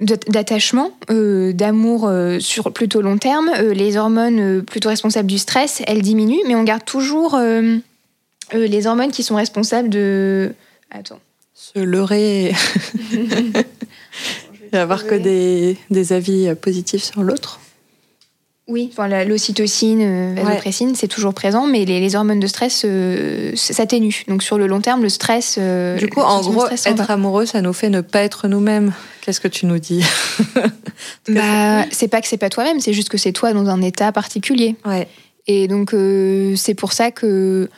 d'attachement, euh, d'amour euh, sur plutôt long terme, euh, les hormones plutôt responsables du stress, elles diminuent, mais on garde toujours les hormones qui sont responsables de... Attends. Se leurrer. [laughs] Va avoir que des, des avis positifs sur l'autre. Oui, enfin, l'ocytocine, euh, vasopressine, c'est toujours présent, mais les, hormones de stress euh, s'atténuent. Donc sur le long terme, le stress. Euh, du coup, en gros, être amoureux, ça nous fait ne pas être nous-mêmes. Qu'est-ce que tu nous dis? [laughs] Bah, c'est pas que c'est pas toi-même, c'est juste que c'est toi dans un état particulier. Ouais. Et donc c'est pour ça que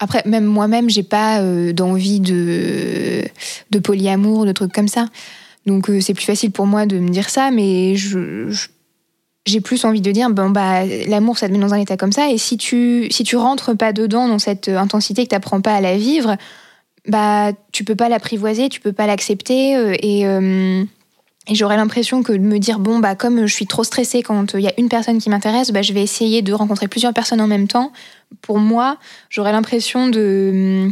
après, même moi-même, j'ai pas d'envie de de polyamour, de trucs comme ça. Donc c'est plus facile pour moi de me dire ça, mais je j'ai plus envie de dire bon bah l'amour ça te met dans un état comme ça et si tu si tu rentres pas dedans dans cette intensité que tu n'apprends pas à la vivre bah tu peux pas l'apprivoiser tu peux pas l'accepter euh, et, euh, et j'aurais l'impression que de me dire bon bah comme je suis trop stressée quand il y a une personne qui m'intéresse bah je vais essayer de rencontrer plusieurs personnes en même temps. Pour moi j'aurais l'impression de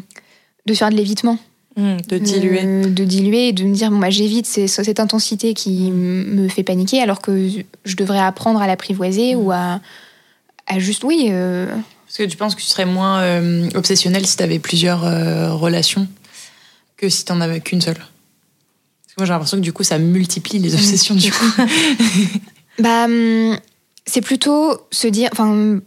de faire de l'évitement Mmh, de diluer. de diluer et de me dire, bon, bah, j'évite cette intensité qui me fait paniquer alors que je devrais apprendre à l'apprivoiser mmh. ou à, à, juste, oui. Euh, Est-ce que tu penses que tu serais moins euh, obsessionnel si tu avais plusieurs euh, relations que si tu n'en avais qu'une seule? Parce que moi j'ai l'impression que du coup ça multiplie les obsessions du coup. [laughs] bah, hum, c'est plutôt se dire, enfin,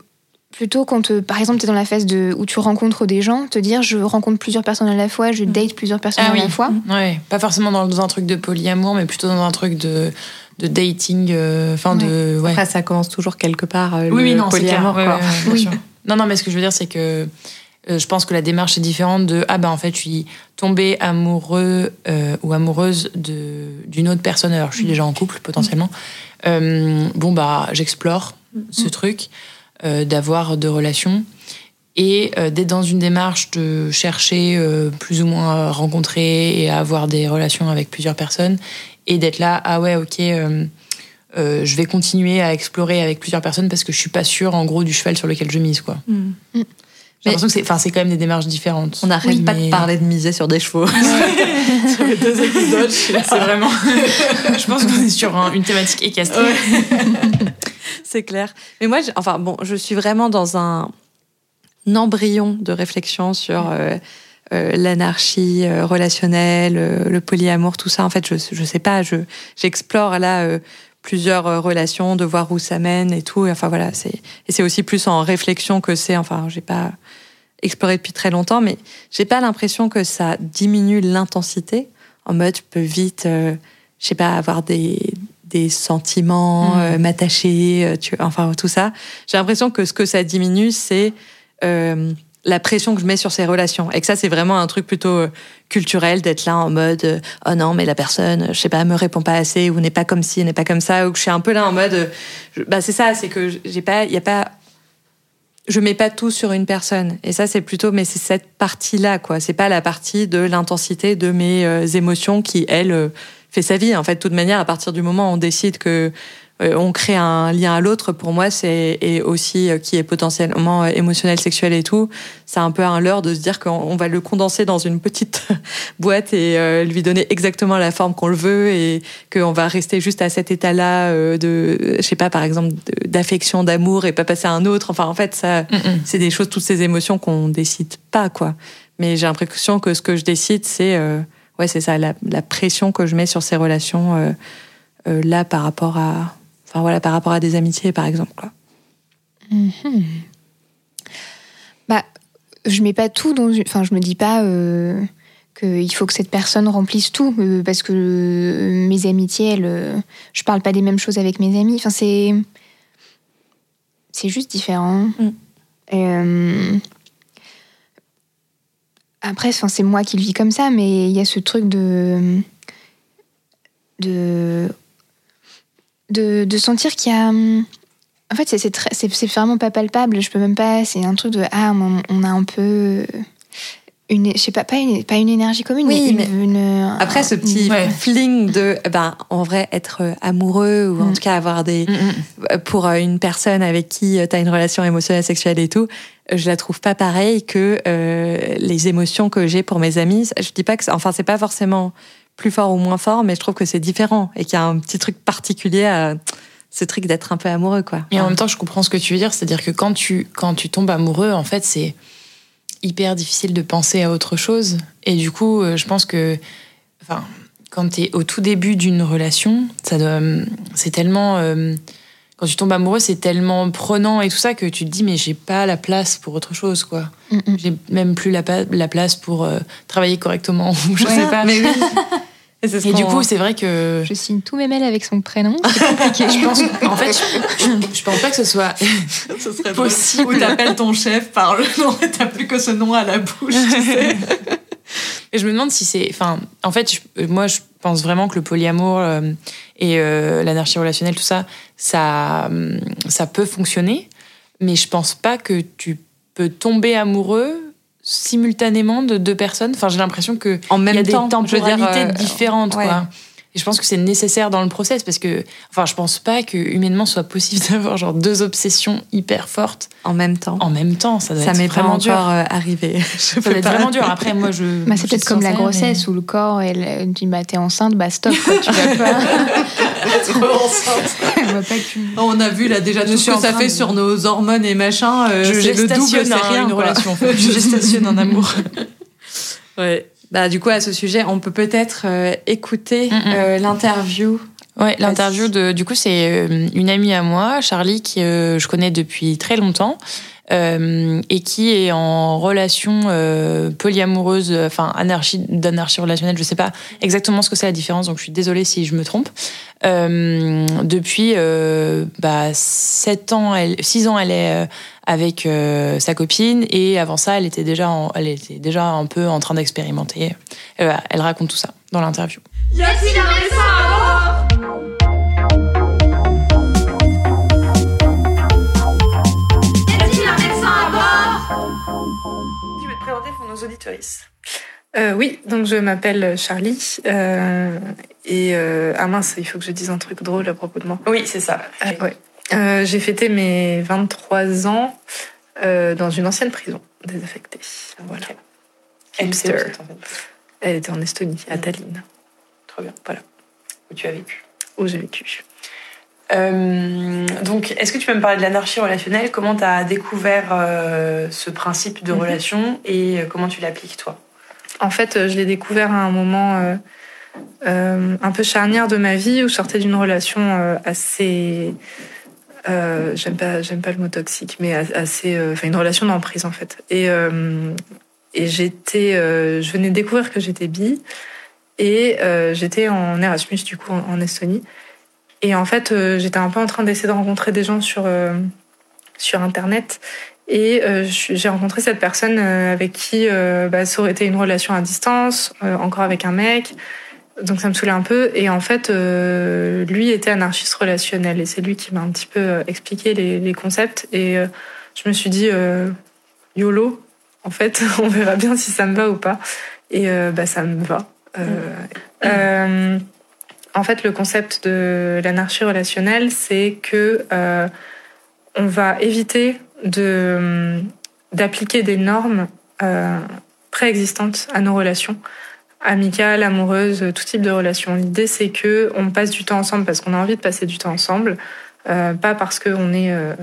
plutôt quand, euh, par exemple, tu es dans la phase de, où tu rencontres des gens, te dire je rencontre plusieurs personnes à la fois, je mm. date plusieurs personnes ah à la fois. Mm. Ouais, pas forcément dans, un truc de polyamour, mais plutôt dans un truc de, de dating. Euh, enfin, de. Ouais. Après, ça commence toujours quelque part. Euh, oui, le oui, non, polyamour. oui. Non, non, mais ce que je veux dire, c'est que je pense que la démarche est différente de ah ben en fait je suis tombée amoureux ou amoureuse de d'une autre personne alors je suis déjà en couple potentiellement bon bah j'explore ce truc d'avoir deux relations et d'être dans une démarche de chercher plus ou moins à rencontrer et à avoir des relations avec plusieurs personnes et d'être là ah ouais ok euh, je vais continuer à explorer avec plusieurs personnes parce que je suis pas sûre, en gros, du cheval sur lequel je mise, quoi. Mm. J'ai l'impression que c'est, enfin, c'est quand même des démarches différentes. On n'arrête pas de parler de miser sur des chevaux. [laughs] sur les deux épisodes, c'est vraiment. je pense qu'on est sur une thématique équestre. [laughs] c'est clair. Mais moi, enfin, bon, je suis vraiment dans un, embryon de réflexion sur. Euh, euh, l'anarchie relationnelle, le polyamour, tout ça. En fait, je je sais pas, je j'explore là plusieurs euh, relations, de voir où ça mène et tout. enfin voilà, c'est et c'est aussi plus en réflexion que c'est. Enfin, j'ai pas exploré depuis très longtemps, mais j'ai pas l'impression que ça diminue l'intensité. En mode, je peux vite, euh, je sais pas, avoir des des sentiments, mmh. euh, m'attacher, tu enfin tout ça. J'ai l'impression que ce que ça diminue, c'est la pression que je mets sur ces relations. Et que ça, c'est vraiment un truc plutôt euh, culturel d'être là en mode euh, oh non, mais la personne, je sais pas, me répond pas assez ou n'est pas comme ci, n'est pas comme ça, ou que je suis un peu là en mode. Euh, bah, c'est ça, c'est que j'ai pas, il y a pas. Je mets pas tout sur une personne. Et ça, c'est plutôt, mais c'est cette partie-là, quoi. C'est pas la partie de l'intensité de mes émotions qui, elle, fait sa vie. En fait, de toute manière, à partir du moment où on décide que euh, on crée un lien à l'autre. Pour moi, c'est et aussi euh, qui est potentiellement euh, émotionnel, sexuel et tout. C'est un peu un leurre de se dire qu'on va le condenser dans une petite [laughs] boîte et lui donner exactement la forme qu'on le veut et qu'on va rester juste à cet état-là de, je sais pas, par exemple, d'affection, d'amour et pas passer à un autre. Enfin, en fait, ça, c'est des choses, toutes ces émotions qu'on décide pas, quoi. Mais j'ai l'impression que ce que je décide, c'est, ouais, c'est ça, la, pression que je mets sur ces relations là par rapport à Enfin voilà, par rapport à des amitiés, par exemple. Quoi. Mhm. Bah, je mets pas tout dans Enfin, je me dis pas euh, qu'il faut que cette personne remplisse tout, euh, parce que euh, mes amitiés, elles, je parle pas des mêmes choses avec mes amis. Enfin, c'est. C'est juste différent. Mm. Après, c'est moi qui le vis comme ça, mais il y a ce truc de. de de, sentir qu'il y a. Hum, en fait, c'est vraiment pas palpable. Je peux même pas. C'est un truc de. Ah, on, a un peu. Une, je sais pas, pas une, pas une énergie commune, oui, mais, une, après ce petit fling de, ben, en vrai, être amoureux ou en mm. tout cas avoir des, mm, mm. pour euh, une personne avec qui tu as une relation émotionnelle, sexuelle et tout, je la trouve pas pareille que euh, les émotions que j'ai pour mes amis. Je dis pas que, enfin, c'est pas forcément plus fort ou moins fort, mais je trouve que c'est différent et qu'il y a un petit truc particulier à ce truc d'être un peu amoureux, quoi. Et en même temps, je comprends ce que tu veux dire, c'est-à-dire que quand tu, quand tu tombes amoureux, en fait, c'est hyper difficile de penser à autre chose. Et du coup, euh, je pense que, enfin, quand tu es au tout début d'une relation, ça c'est tellement. Euh, quand tu tombes amoureux, c'est tellement prenant et tout ça que tu te dis, mais j'ai pas la place pour autre chose, quoi. J'ai même plus la, la place pour euh, travailler correctement, [laughs] ou je sais pas. Mais oui. [laughs] Et, du coup, c'est vrai que. Je signe tous mes mails avec son prénom. C'est compliqué. je pense, [laughs] en fait, je, pense pas que ce soit [laughs] ce serait possible. Ou t'appelles ton chef par le nom et t'as plus que ce nom à la bouche. Tu sais. [laughs] et je me demande si c'est. Enfin, en fait, moi, je pense vraiment que le polyamour euh, et euh, l'anarchie relationnelle, tout ça, ça, ça peut fonctionner. Mais je pense pas que tu peux tomber amoureux simultanément de deux personnes. Enfin, j'ai l'impression que en même y a temps, des temporalités euh, différentes, quoi. Et je pense que c'est nécessaire dans le process parce que, enfin, je pense pas que humainement soit possible [laughs] d'avoir genre deux obsessions hyper fortes en même temps. En même temps, ça doit ça être vraiment dur. encore euh, arrivé. [laughs] ça doit être vraiment dur. Après, moi, je. Bah, c'est peut-être comme la grossesse où le corps elle dit bah t'es enceinte, bah stop, quoi, tu vas pas. [laughs] [laughs] Enceinte. On a vu là déjà tout ce que ça fait sur nos hormones et machin. Euh, je gestionne rien, une relation. [laughs] je gestionne un amour. [laughs] ouais. Bah, du coup, à ce sujet, on peut peut-être euh, écouter euh, l'interview. Ouais, l'interview de, du coup, c'est une amie à moi, Charlie, que euh, je connais depuis très longtemps. Euh, et qui est en relation euh, polyamoureuse, enfin anarchie d'anarchie relationnelle, je sais pas exactement ce que c'est la différence, donc je suis désolée si je me trompe. Euh, depuis bah, 7 ans, elle, 6 ans, elle est avec sa copine et avant ça, elle était déjà, elle était déjà un peu en train d'expérimenter. elle raconte tout ça dans l'interview. Y a-t-il un à auditoristes euh, oui, donc je m'appelle Charlie. Euh, et euh, ah mince, il faut que je dise un truc drôle à propos de moi. Oui, c'est ça. Euh, j'ai fêté mes 23 ans dans une ancienne prison désaffectée. Voilà. Elle était en Estonie, à Tallinn. Trop bien. Voilà. Où tu as vécu? Où j'ai vécu. Donc, est-ce que tu peux me parler de l'anarchie relationnelle? Comment tu as découvert ce principe de mhm. relation et comment tu l'appliques toi? En fait, euh, je l'ai découvert à un moment euh, euh, un peu charnière de ma vie où je sortais d'une relation assez. j'aime pas, j'aime pas le mot toxique, mais assez. Enfin, une relation d'emprise en fait. Et, et j'étais. je venais de découvrir que j'étais bi. Et j'étais en Erasmus, du coup, en, Estonie. Et en fait, j'étais un peu en train d'essayer de rencontrer des gens sur, sur Internet. Et euh, j'ai rencontré cette personne euh, avec qui euh, bah, ça aurait été une relation à distance, encore avec un mec. Donc ça me saoulait un peu. Et en fait, lui était anarchiste relationnel. Et c'est lui qui m'a un petit peu expliqué les, les concepts. Et je me suis dit, YOLO, en fait, [laughs] on verra bien si ça me va ou pas. Et bah, ça me va. En fait, le concept de l'anarchie relationnelle, c'est que on va éviter de d'appliquer des normes euh, préexistantes à nos relations amicales, amoureuses, tout type de relations. L'idée c'est que on passe du temps ensemble parce qu'on a envie de passer du temps ensemble, euh, pas parce qu'on est euh,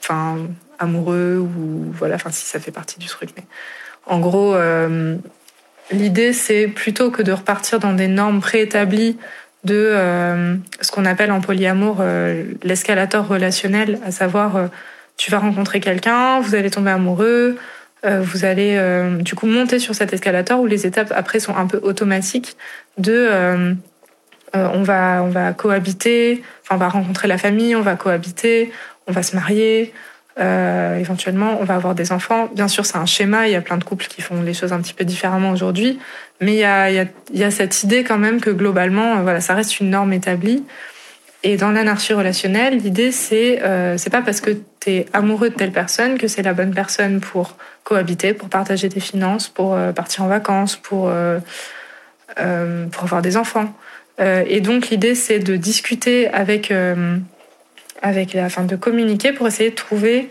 enfin amoureux ou voilà, enfin si ça fait partie du truc mais en gros euh, l'idée c'est plutôt que de repartir dans des normes préétablies de euh, ce qu'on appelle en polyamour euh, l'escalator relationnel, à savoir tu vas rencontrer quelqu'un, vous allez tomber amoureux, euh, vous allez euh, du coup monter sur cet escalator où les étapes après sont un peu automatiques de euh, on va cohabiter, on va rencontrer la famille, on va cohabiter, on va se marier, éventuellement on va avoir des enfants. Bien sûr c'est un schéma, il y a plein de couples qui font les choses un petit peu différemment aujourd'hui, mais il y a, cette idée quand même que globalement voilà ça reste une norme établie. Et dans l'anarchie relationnelle, l'idée c'est euh, c'est pas parce que tu es amoureux de telle personne que c'est la bonne personne pour cohabiter, pour partager tes finances, pour euh, partir en vacances, pour euh, euh, avoir des enfants. Euh, et donc l'idée c'est de discuter avec avec de communiquer pour essayer de trouver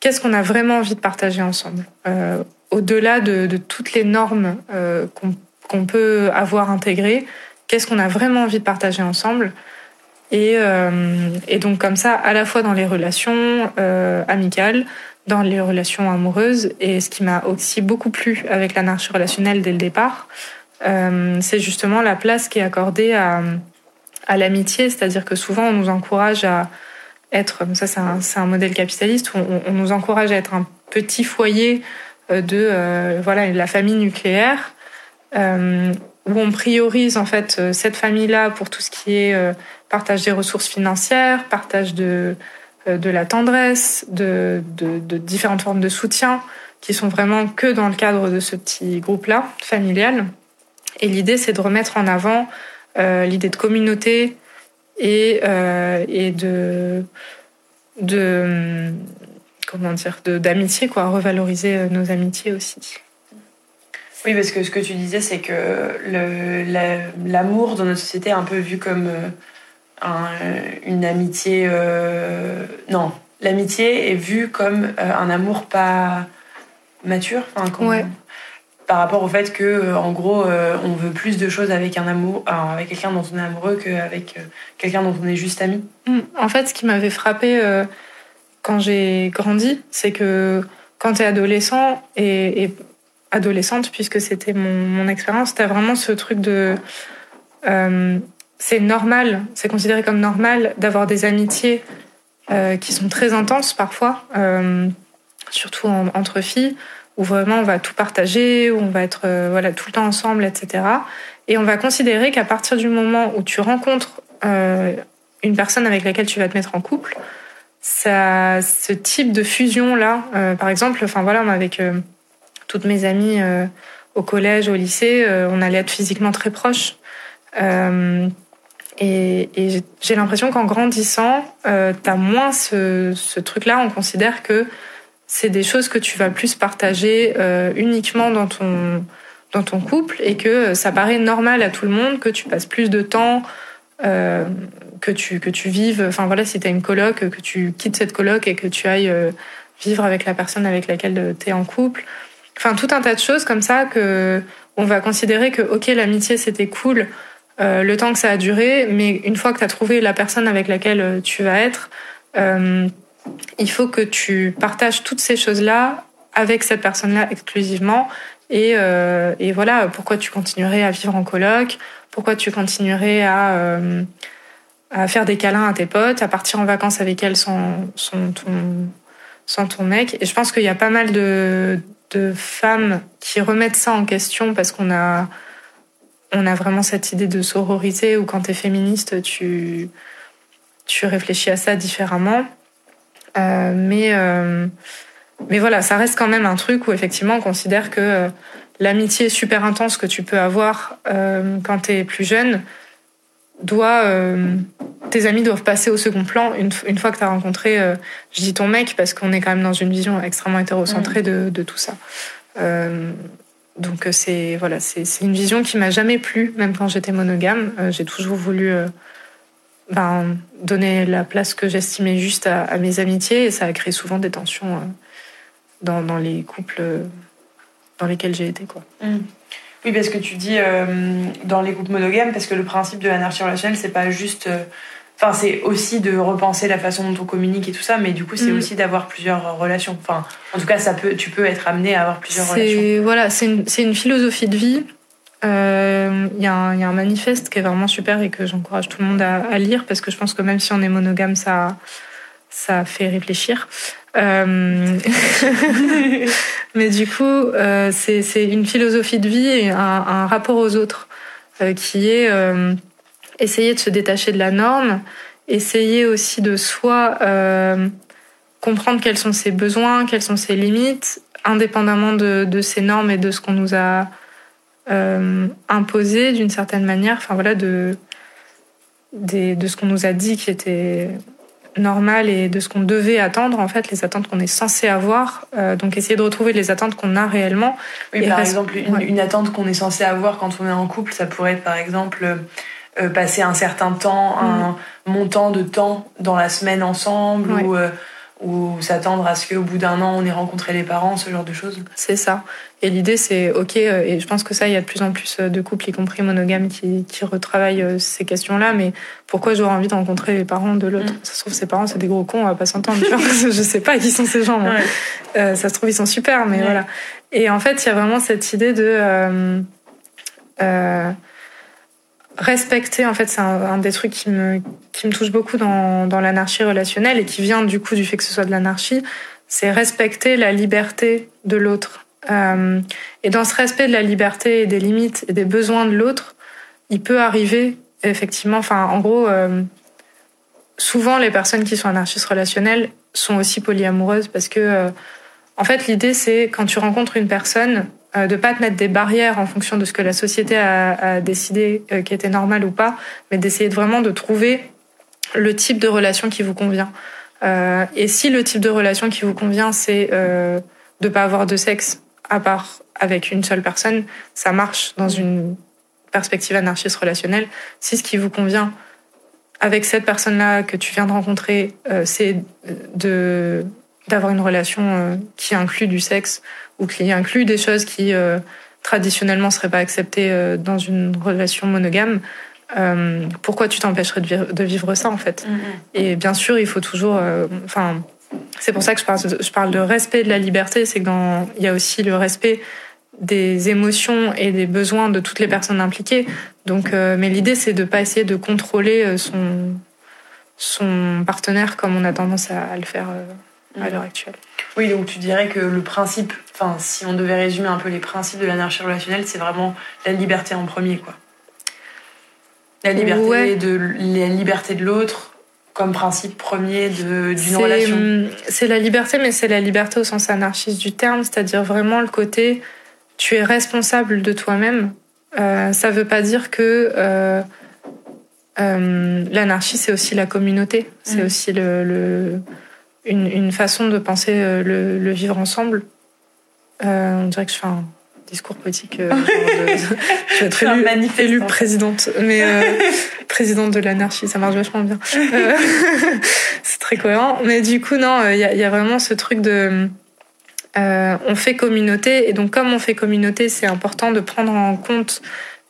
qu'est-ce qu'on a vraiment envie de partager ensemble. Au-delà de, toutes les normes qu'on qu'on peut avoir intégrées, qu'est-ce qu'on a vraiment envie de partager ensemble et, euh, et, donc comme ça, à la fois dans les relations euh, amicales, dans les relations amoureuses, et ce qui m'a aussi beaucoup plu avec l'anarchie relationnelle dès le départ, euh, c'est justement la place qui est accordée à, à l'amitié, c'est-à-dire que souvent on nous encourage à être, ça c'est un, un, modèle capitaliste, où on, nous encourage à être un petit foyer euh, de euh, voilà la famille nucléaire, euh, où on priorise en fait cette famille-là pour tout ce qui est partage des ressources financières, partage de, de la tendresse, de, de, différentes formes de soutien qui sont vraiment que dans le cadre de ce petit groupe-là, familial. Et l'idée, c'est de remettre en avant l'idée de communauté et, euh, et de, de comment dire d'amitié quoi revaloriser nos amitiés aussi oui parce que ce que tu disais c'est que l'amour dans notre société est un peu vu comme une amitié. Euh, non, l'amitié est vue comme euh, un amour pas mature. Par rapport au fait que, euh, en gros, on veut plus de choses avec un amour, avec quelqu'un dont on est amoureux qu'avec quelqu'un dont on est juste ami. Mm. En fait, ce qui m'avait frappé quand j'ai grandi, c'est que quand tu es adolescent et, adolescente, puisque c'était mon, mon expérience, as vraiment ce truc de c'est normal, c'est considéré comme normal d'avoir des amitiés euh, qui sont très intenses parfois, euh, surtout entre filles, où vraiment on va tout partager, où on va être euh, voilà tout le temps ensemble, etc. Et on va considérer qu'à partir du moment où tu rencontres une personne avec laquelle tu vas te mettre en couple, ça, ce type de fusion là, par exemple, enfin voilà, avec toutes mes amies au collège, au lycée, on allait être physiquement très proches. Et, j'ai l'impression qu'en grandissant, euh, tu as moins ce truc-là. On considère que c'est des choses que tu vas plus partager euh, uniquement dans ton, dans ton couple et que ça paraît normal à tout le monde que tu passes plus de temps, euh, que, tu, que tu vives. Enfin voilà, si tu as une coloc, que tu quittes cette coloc et que tu ailles euh, vivre avec la personne avec laquelle tu es en couple. Enfin, tout un tas de choses comme ça que on va considérer que, ok, l'amitié c'était cool. Euh, le temps que ça a duré, mais une fois que tu as trouvé la personne avec laquelle euh, tu vas être, euh, il faut que tu partages toutes ces choses-là avec cette personne-là exclusivement. Et, et, voilà, pourquoi tu continuerais à vivre en coloc, pourquoi tu continuerais à, à faire des câlins à tes potes, à partir en vacances avec elles sans, sans, ton, mec. Et je pense qu'il y a pas mal de, de femmes qui remettent ça en question parce qu'on a on a vraiment cette idée de sororité où quand tu es féministe, tu, tu réfléchis à ça différemment. Euh, mais, euh, mais voilà, ça reste quand même un truc où effectivement on considère que euh, l'amitié super intense que tu peux avoir quand tu es plus jeune, doit, tes amis doivent passer au second plan une, une fois que tu as rencontré, je dis ton mec, parce qu'on est quand même dans une vision extrêmement hétérocentrée de, tout ça. Donc c'est voilà, c'est une vision qui m'a jamais plu, même quand j'étais monogame. J'ai toujours voulu ben, donner la place que j'estimais juste à, mes amitiés et ça a créé souvent des tensions dans, dans, les couples dans lesquels j'ai été quoi. Mmh. Oui, parce que tu dis dans les couples monogames, parce que le principe de l'anarchie relationnelle, c'est pas juste Enfin, c'est aussi de repenser la façon dont on communique et tout ça, mais du coup, c'est mm. aussi d'avoir plusieurs relations. Enfin, en tout cas, ça peut, tu peux être amené à avoir plusieurs relations. Voilà, c'est une, une, philosophie de vie. Il euh, y, a un manifeste qui est vraiment super et que j'encourage tout le monde à, lire parce que je pense que même si on est monogame, ça, ça fait réfléchir. Euh... [laughs] mais du coup, euh, c'est une philosophie de vie et un, rapport aux autres euh, qui est essayer de se détacher de la norme, essayer aussi de soi comprendre quels sont ses besoins, quelles sont ses limites, indépendamment de, de ces normes et de ce qu'on nous a euh, imposé d'une certaine manière. Enfin voilà, de, de ce qu'on nous a dit qui était normal et de ce qu'on devait attendre, en fait, les attentes qu'on est censé avoir. Euh, donc, essayer de retrouver les attentes qu'on a réellement. Oui, par exemple, une, une attente qu'on est censé avoir quand on est en couple, ça pourrait être, par exemple, euh, passer un certain temps, un mm. montant de temps dans la semaine ensemble ou, euh, ou s'attendre à ce qu'au bout d'un an on ait rencontré les parents, ce genre de choses. C'est ça. Et l'idée c'est ok, euh, et je pense que ça, il y a de plus en plus de couples, y compris monogames, qui, qui retravaillent ces questions-là. Mais pourquoi j'aurais envie de rencontrer les parents de l'autre? Mm. Ça se trouve, ses parents, c'est des gros cons, on va pas s'entendre. [laughs] je sais pas qui sont ces gens. ça se trouve, ils sont super, mais voilà. Et en fait, il y a vraiment cette idée de. Euh, respecter, en fait, c'est un, des trucs qui me, qui me touche beaucoup dans, dans l'anarchie relationnelle et qui vient du coup du fait que ce soit de l'anarchie, c'est respecter la liberté de l'autre. Euh, et dans ce respect de la liberté et des limites et des besoins de l'autre, il peut arriver effectivement, enfin, en gros, euh, souvent les personnes qui sont anarchistes relationnelles sont aussi polyamoureuses parce que, euh, en fait, l'idée c'est quand tu rencontres une personne, euh, de pas te mettre des barrières en fonction de ce que la société a, décidé euh, qui était normal ou pas, mais d'essayer vraiment de trouver le type de relation qui vous convient. Euh, et si le type de relation qui vous convient, c'est euh, de pas avoir de sexe à part avec une seule personne, ça marche dans une perspective anarchiste relationnelle. Si ce qui vous convient avec cette personne-là que tu viens de rencontrer, c'est de d'avoir une relation qui inclut du sexe ou qui inclut des choses qui euh, traditionnellement seraient pas acceptées euh, dans une relation monogame, euh, pourquoi tu t'empêcherais de, vivre ça en fait? Mm-hmm. Et bien sûr, il faut toujours, enfin, c'est pour ça que je parle, je parle de respect de la liberté, c'est qu'il y a aussi le respect des émotions et des besoins de toutes les personnes impliquées. Donc, mais l'idée c'est de pas essayer de contrôler son son partenaire comme on a tendance à, le faire à l'heure actuelle. Oui, donc tu dirais que le principe, enfin, si on devait résumer un peu les principes de l'anarchie relationnelle, c'est vraiment la liberté en premier, quoi. La liberté, de, la liberté de l'autre, comme principe premier d'une relation hum, C'est la liberté, mais c'est la liberté au sens anarchiste du terme, c'est-à-dire vraiment le côté tu es responsable de toi-même. Euh, ça veut pas dire que euh, euh, l'anarchie, c'est aussi la communauté, c'est mm. aussi le, une, une, façon de penser euh, le, le vivre ensemble. Euh, on dirait que je fais un discours politique. Euh, [laughs] je vais être élue, élue présidente, mais [laughs] présidente de l'anarchie, ça marche vachement bien. [laughs] c'est très cohérent. Mais du coup, non, il y a, y, a vraiment ce truc de on fait communauté et donc comme on fait communauté, c'est important de prendre en compte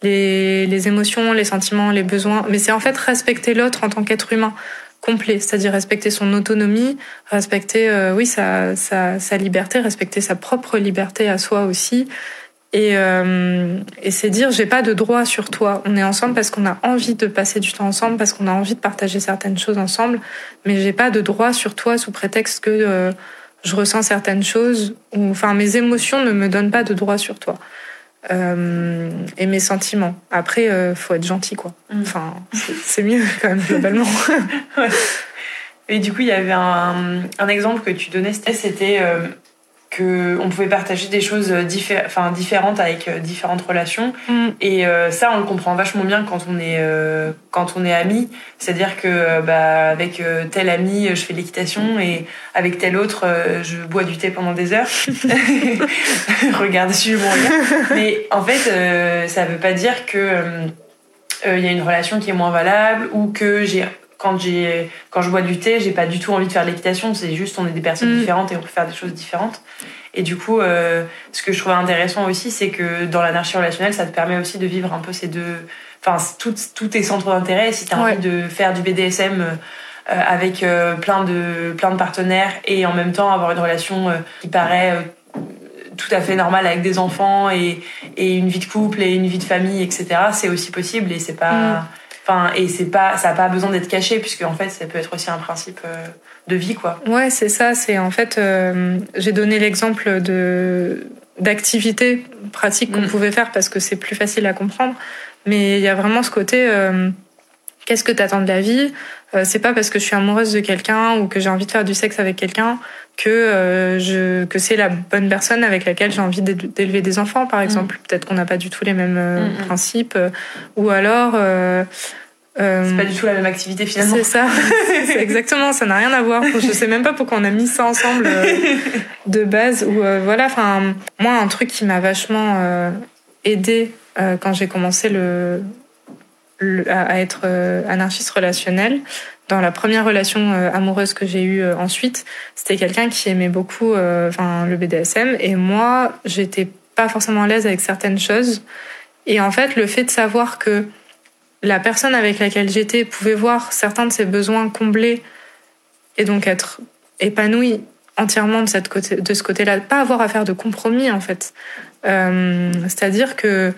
les, les émotions, les sentiments, les besoins. Mais c'est en fait respecter l'autre en tant qu'être humain complet, c'est-à-dire respecter son autonomie, respecter euh, oui sa, sa, sa, liberté, respecter sa propre liberté à soi aussi. Et, euh, et c'est dire j'ai pas de droit sur toi. On est ensemble parce qu'on a envie de passer du temps ensemble, parce qu'on a envie de partager certaines choses ensemble, mais j'ai pas de droit sur toi sous prétexte que euh, je ressens certaines choses, ou enfin mes émotions ne me donnent pas de droit sur toi. Euh, et mes sentiments. Après, euh, faut être gentil, quoi. Mm. Enfin, c'est mieux quand même globalement. [laughs] Et du coup, il y avait un, un exemple que tu donnais, c'était euh, qu'on pouvait partager des choses enfin, différentes avec euh, différentes relations. Mm. Et euh, ça, on le comprend vachement bien quand on est, euh, quand on est amis. C'est-à-dire que bah, avec tel ami, je fais l'équitation et avec tel autre, je bois du thé pendant des heures. [laughs] Regardez sur mon Mais en fait, ça veut pas dire que il y a une relation qui est moins valable ou que j'ai quand j'ai quand je bois du thé, j'ai pas du tout envie de faire l'équitation. C'est juste on est des personnes mm. différentes et on peut faire des choses différentes. Et du coup, euh, ce que je trouve intéressant aussi, c'est que dans l'anarchie relationnelle, ça te permet aussi de vivre un peu ces deux, enfin tout, tout tes centres d'intérêt. Si tu as envie de faire du BDSM euh, avec euh, plein de plein de partenaires et en même temps avoir une relation qui paraît tout à fait normale avec des enfants et, et une vie de couple et une vie de famille, etc. C'est aussi possible et c'est pas mm. Enfin, et c'est pas, ça n'a pas besoin d'être caché, puisque en fait, ça peut être aussi un principe euh, de vie, quoi. Ouais, c'est ça. C'est en fait, euh, j'ai donné l'exemple de d'activités pratiques qu'on mm. pouvait faire parce que c'est plus facile à comprendre. Mais il y a vraiment ce côté, euh, qu'est-ce que tu attends de la vie? C'est pas parce que je suis amoureuse de quelqu'un ou que j'ai envie de faire du sexe avec quelqu'un que je que c'est la bonne personne avec laquelle j'ai envie d'élever des enfants par mm. exemple peut-être qu'on n'a pas du tout les mêmes mm, principes ou alors euh, c'est pas du tout la même activité finalement. C'est ça, [laughs] c'est exactement, ça n'a rien à voir. Je sais même pas pourquoi on a mis ça ensemble euh, de base. Ou euh, voilà, enfin, moi un truc qui m'a vachement euh, aidé quand j'ai commencé le, à être anarchiste relationnel. Dans la première relation amoureuse que j'ai eue ensuite, c'était quelqu'un qui aimait beaucoup, enfin, le BDSM, et moi, j'étais pas forcément à l'aise avec certaines choses. Et en fait, le fait de savoir que la personne avec laquelle j'étais pouvait voir certains de ses besoins comblés et donc être épanouie entièrement de, cette côté, de ce côté-là, pas avoir à faire de compromis en fait. Euh, c'est-à-dire que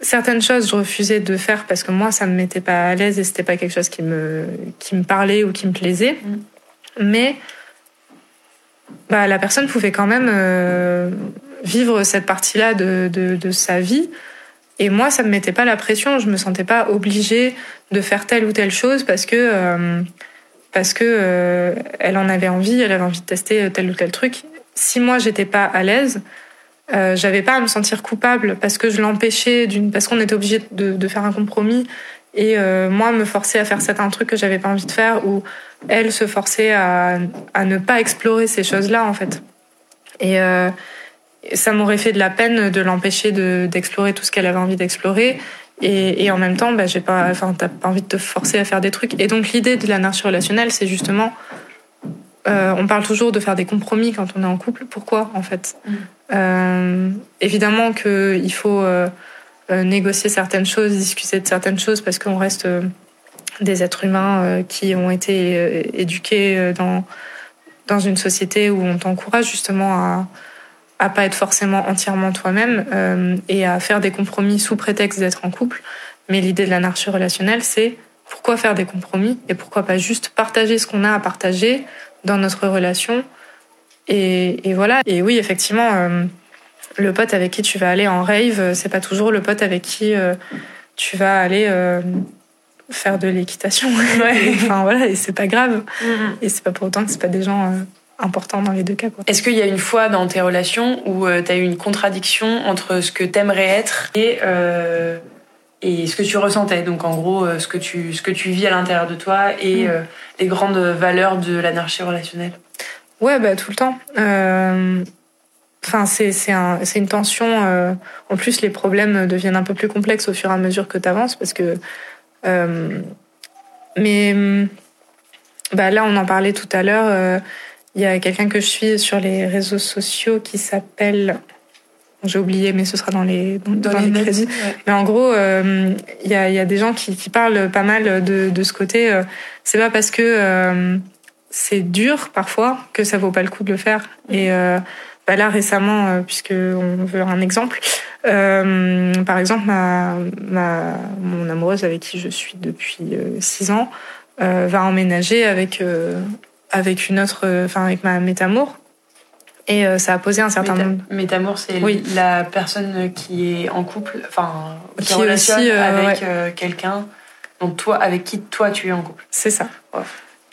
certaines choses je refusais de faire parce que moi ça me mettait pas à l'aise et c'était pas quelque chose qui me qui me parlait ou qui me plaisait. Mm. Mais bah, la personne pouvait quand même euh, vivre cette partie-là de, de, de, sa vie et moi, ça me mettait pas la pression. Je me sentais pas obligée de faire telle ou telle chose parce que euh, parce que euh, elle en avait envie, elle avait envie de tester tel ou tel truc. Si moi j'étais pas à l'aise, euh, j'avais pas à me sentir coupable parce que je l'empêchais d'une parce qu'on était obligé de, de, faire un compromis et euh, moi me forcer à faire certains trucs que j'avais pas envie de faire ou elle se forcer à, à ne pas explorer ces choses là en fait. Et euh, ça m'aurait fait de la peine de l'empêcher d'explorer tout ce qu'elle avait envie d'explorer. Et, et, en même temps, bah, j'ai pas, enfin, t'as pas envie de te forcer à faire des trucs. Et donc, l'idée de l'anarchie relationnelle, c'est justement, euh, on parle toujours de faire des compromis quand on est en couple. Pourquoi, en fait mm. euh, Évidemment qu'il faut euh, négocier certaines choses, discuter de certaines choses, parce qu'on reste des êtres humains qui ont été éduqués dans dans une société où on t'encourage justement à à pas être forcément entièrement toi-même et à faire des compromis sous prétexte d'être en couple. Mais l'idée de l'anarchie relationnelle, c'est pourquoi faire des compromis et pourquoi pas juste partager ce qu'on a à partager dans notre relation. Et, et voilà. Et oui, effectivement, euh, le pote avec qui tu vas aller en rave, c'est pas toujours le pote avec qui euh, tu vas aller faire de l'équitation. [laughs] enfin voilà, et c'est pas grave. Mm-hmm. Et c'est pas pour autant que c'est pas des gens euh, importants dans les deux cas. Est-ce qu'il y a une fois dans tes relations où euh, tu as eu une contradiction entre ce que t'aimerais être et, euh, et ce que tu ressentais? Donc en gros, ce que tu, ce que tu vis à l'intérieur de toi et mm. Les grandes valeurs de l'anarchie relationnelle Ouais, bah tout le temps. Enfin, c'est un, une tension. en plus, les problèmes deviennent un peu plus complexes au fur et à mesure que tu avances parce que euh, mais bah là, on en parlait tout à l'heure. Euh, il y a quelqu'un que je suis sur les réseaux sociaux qui s'appelle j'ai oublié, mais ce sera dans les, dans, les, crédits. Mais en gros, euh, il y, a, y, a, des gens qui, qui, parlent pas mal de, de ce côté. c'est pas parce que c'est dur parfois que ça vaut pas le coup de le faire. Et bah là, récemment, puisque on veut un exemple, euh, par exemple, ma, ma, mon amoureuse avec qui je suis depuis euh, six ans euh, va emménager avec avec une autre, enfin avec ma métamour. Et ça a posé un certain nombre. Métamour, c'est oui. la personne qui est en couple, enfin qui, qui relationne avec quelqu'un dont toi, avec qui toi tu es en couple. C'est ça.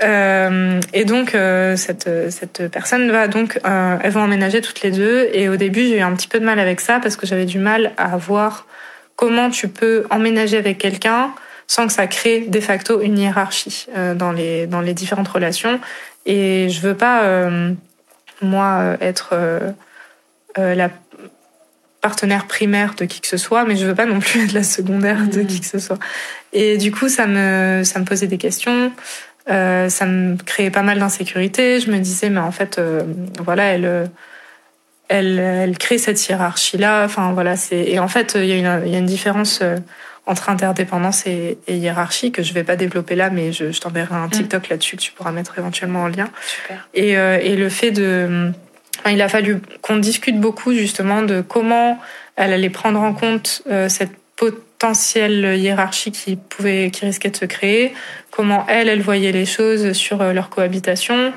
Euh, et donc euh, cette, cette personne va donc euh, elles vont emménager toutes les deux et au début j'ai eu un petit peu de mal avec ça parce que j'avais du mal à voir comment tu peux emménager avec quelqu'un sans que ça crée de facto une hiérarchie dans les dans les différentes relations et je veux pas moi être la partenaire primaire de qui que ce soit, mais je veux pas non plus [laughs] être la secondaire de mmh. qui que ce soit. Et du coup, ça me, ça me posait des questions. Euh, ça me créait pas mal d'insécurité. Je me disais, mais en fait, euh, voilà, elle, elle, elle crée cette hiérarchie-là. Enfin, voilà, c'est et en fait, il y, a une, il y a une différence euh, entre interdépendance et, hiérarchie que je vais pas développer là, mais je, je t'enverrai un mm. TikTok là-dessus que tu pourras mettre éventuellement en lien. Super. Et, et le fait de, il a fallu qu'on discute beaucoup justement de comment elle allait prendre en compte cette potentielle hiérarchie qui pouvait, qui risquait de se créer, comment elle, elle voyait les choses sur euh, leur cohabitation,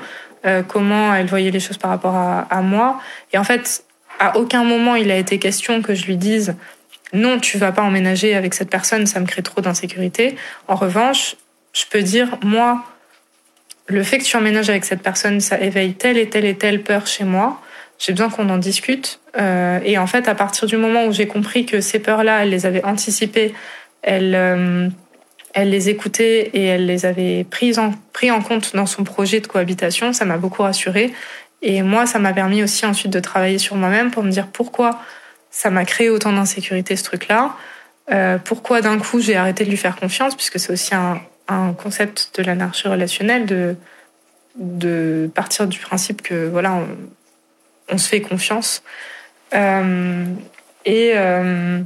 euh, comment elle voyait les choses par rapport à, moi. Et en fait, à aucun moment il a été question que je lui dise non, tu vas pas emménager avec cette personne, ça me crée trop d'insécurité. En revanche, je peux dire moi, le fait que tu emménages avec cette personne, ça éveille telle et telle et telle peur chez moi. J'ai besoin qu'on en discute. Euh, et en fait, à partir du moment où j'ai compris que ces peurs-là, elle les avait anticipées, elle, elle les écoutait et elle les avait prises en, pris en compte dans son projet de cohabitation. Ça m'a beaucoup rassurée. Et moi, ça m'a permis aussi ensuite de travailler sur moi-même pour me dire pourquoi ça m'a créé autant d'insécurité ce truc-là. Euh, pourquoi d'un coup j'ai arrêté de lui faire confiance, puisque c'est aussi un, concept de l'anarchie relationnelle de, partir du principe que voilà, on, se fait confiance. Euh, et, euh,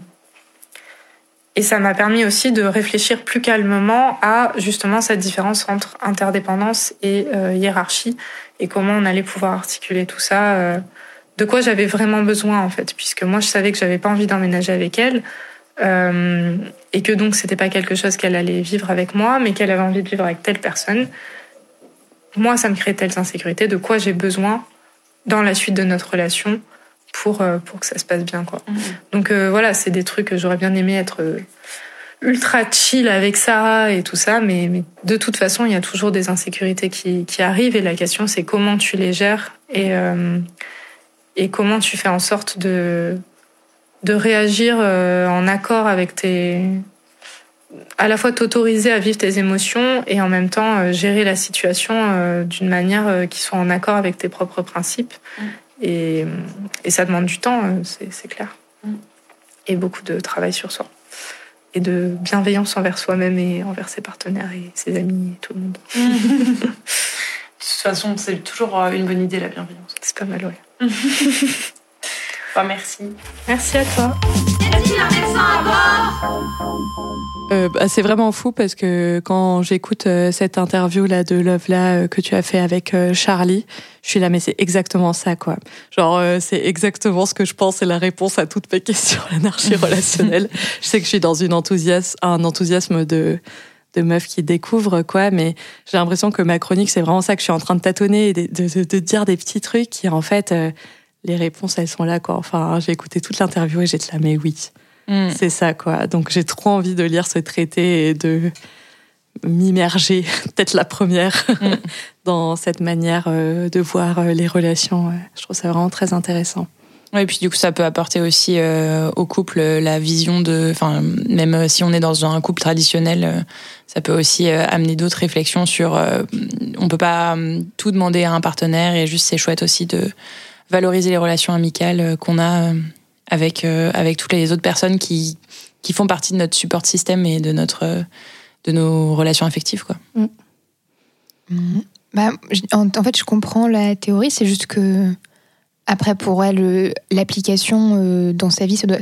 et ça m'a permis aussi de réfléchir plus calmement à justement cette différence entre interdépendance et hiérarchie et comment on allait pouvoir articuler tout ça. De quoi j'avais vraiment besoin en fait, puisque moi je savais que j'avais pas envie d'emménager avec elle euh, et que donc c'était pas quelque chose qu'elle allait vivre avec moi, mais qu'elle avait envie de vivre avec telle personne. Moi, ça me crée telle insécurité. De quoi j'ai besoin dans la suite de notre relation pour, euh, pour que ça se passe bien. Quoi. Mhm. Donc euh, voilà, c'est des trucs que j'aurais bien aimé être ultra chill avec ça et tout ça, mais, mais, de toute façon, il y a toujours des insécurités qui, qui arrivent et la question c'est comment tu les gères et, et comment tu fais en sorte de, de réagir en accord avec tes... à la fois t'autoriser à vivre tes émotions et en même temps gérer la situation d'une manière qui soit en accord avec tes propres principes. Mhm. Et, ça demande du temps, euh, c'est clair. Mm. Et beaucoup de travail sur soi. Et de bienveillance envers soi-même et envers ses partenaires et ses amis et tout le monde. [laughs] [laughs] de toute façon, c'est toujours euh, une bonne idée la bienveillance. C'est pas mal, ouais. [laughs] merci. Merci à toi. Euh, bah, c'est vraiment fou parce que quand j'écoute euh, cette interview là de Love là euh, que tu as fait avec Charlie, je suis là mais c'est exactement ça quoi. Genre c'est exactement ce que je pense et la réponse à toutes mes questions [laughs] l'anarchie relationnelle. [laughs] je sais que je suis dans une enthousiasme, un enthousiasme de de meuf qui découvre quoi, mais j'ai l'impression que ma chronique c'est vraiment ça que je suis en train de tâtonner et de, de, de dire des petits trucs qui en fait les réponses elles sont là quoi. Enfin j'ai écouté toute l'interview et j'étais là mais oui. Mm. C'est ça, quoi. Donc j'ai trop envie de lire ce traité et de, m'immerger, [laughs] peut-être la première, mm. [laughs] dans cette manière de voir les relations. Je trouve ça vraiment très intéressant. Oui, et puis du coup, ça peut apporter aussi au couple la vision de, enfin, même si on est dans un couple traditionnel, ça peut aussi amener d'autres réflexions sur, on peut pas tout demander à un partenaire et juste c'est chouette aussi de valoriser les relations amicales qu'on a avec avec toutes les autres personnes qui qui font partie de notre support système et de notre de nos relations affectives quoi. Mm. Mm. Bah, en, fait, je comprends la théorie, c'est juste que après pour elle l'application euh, dans sa vie, ça, doit,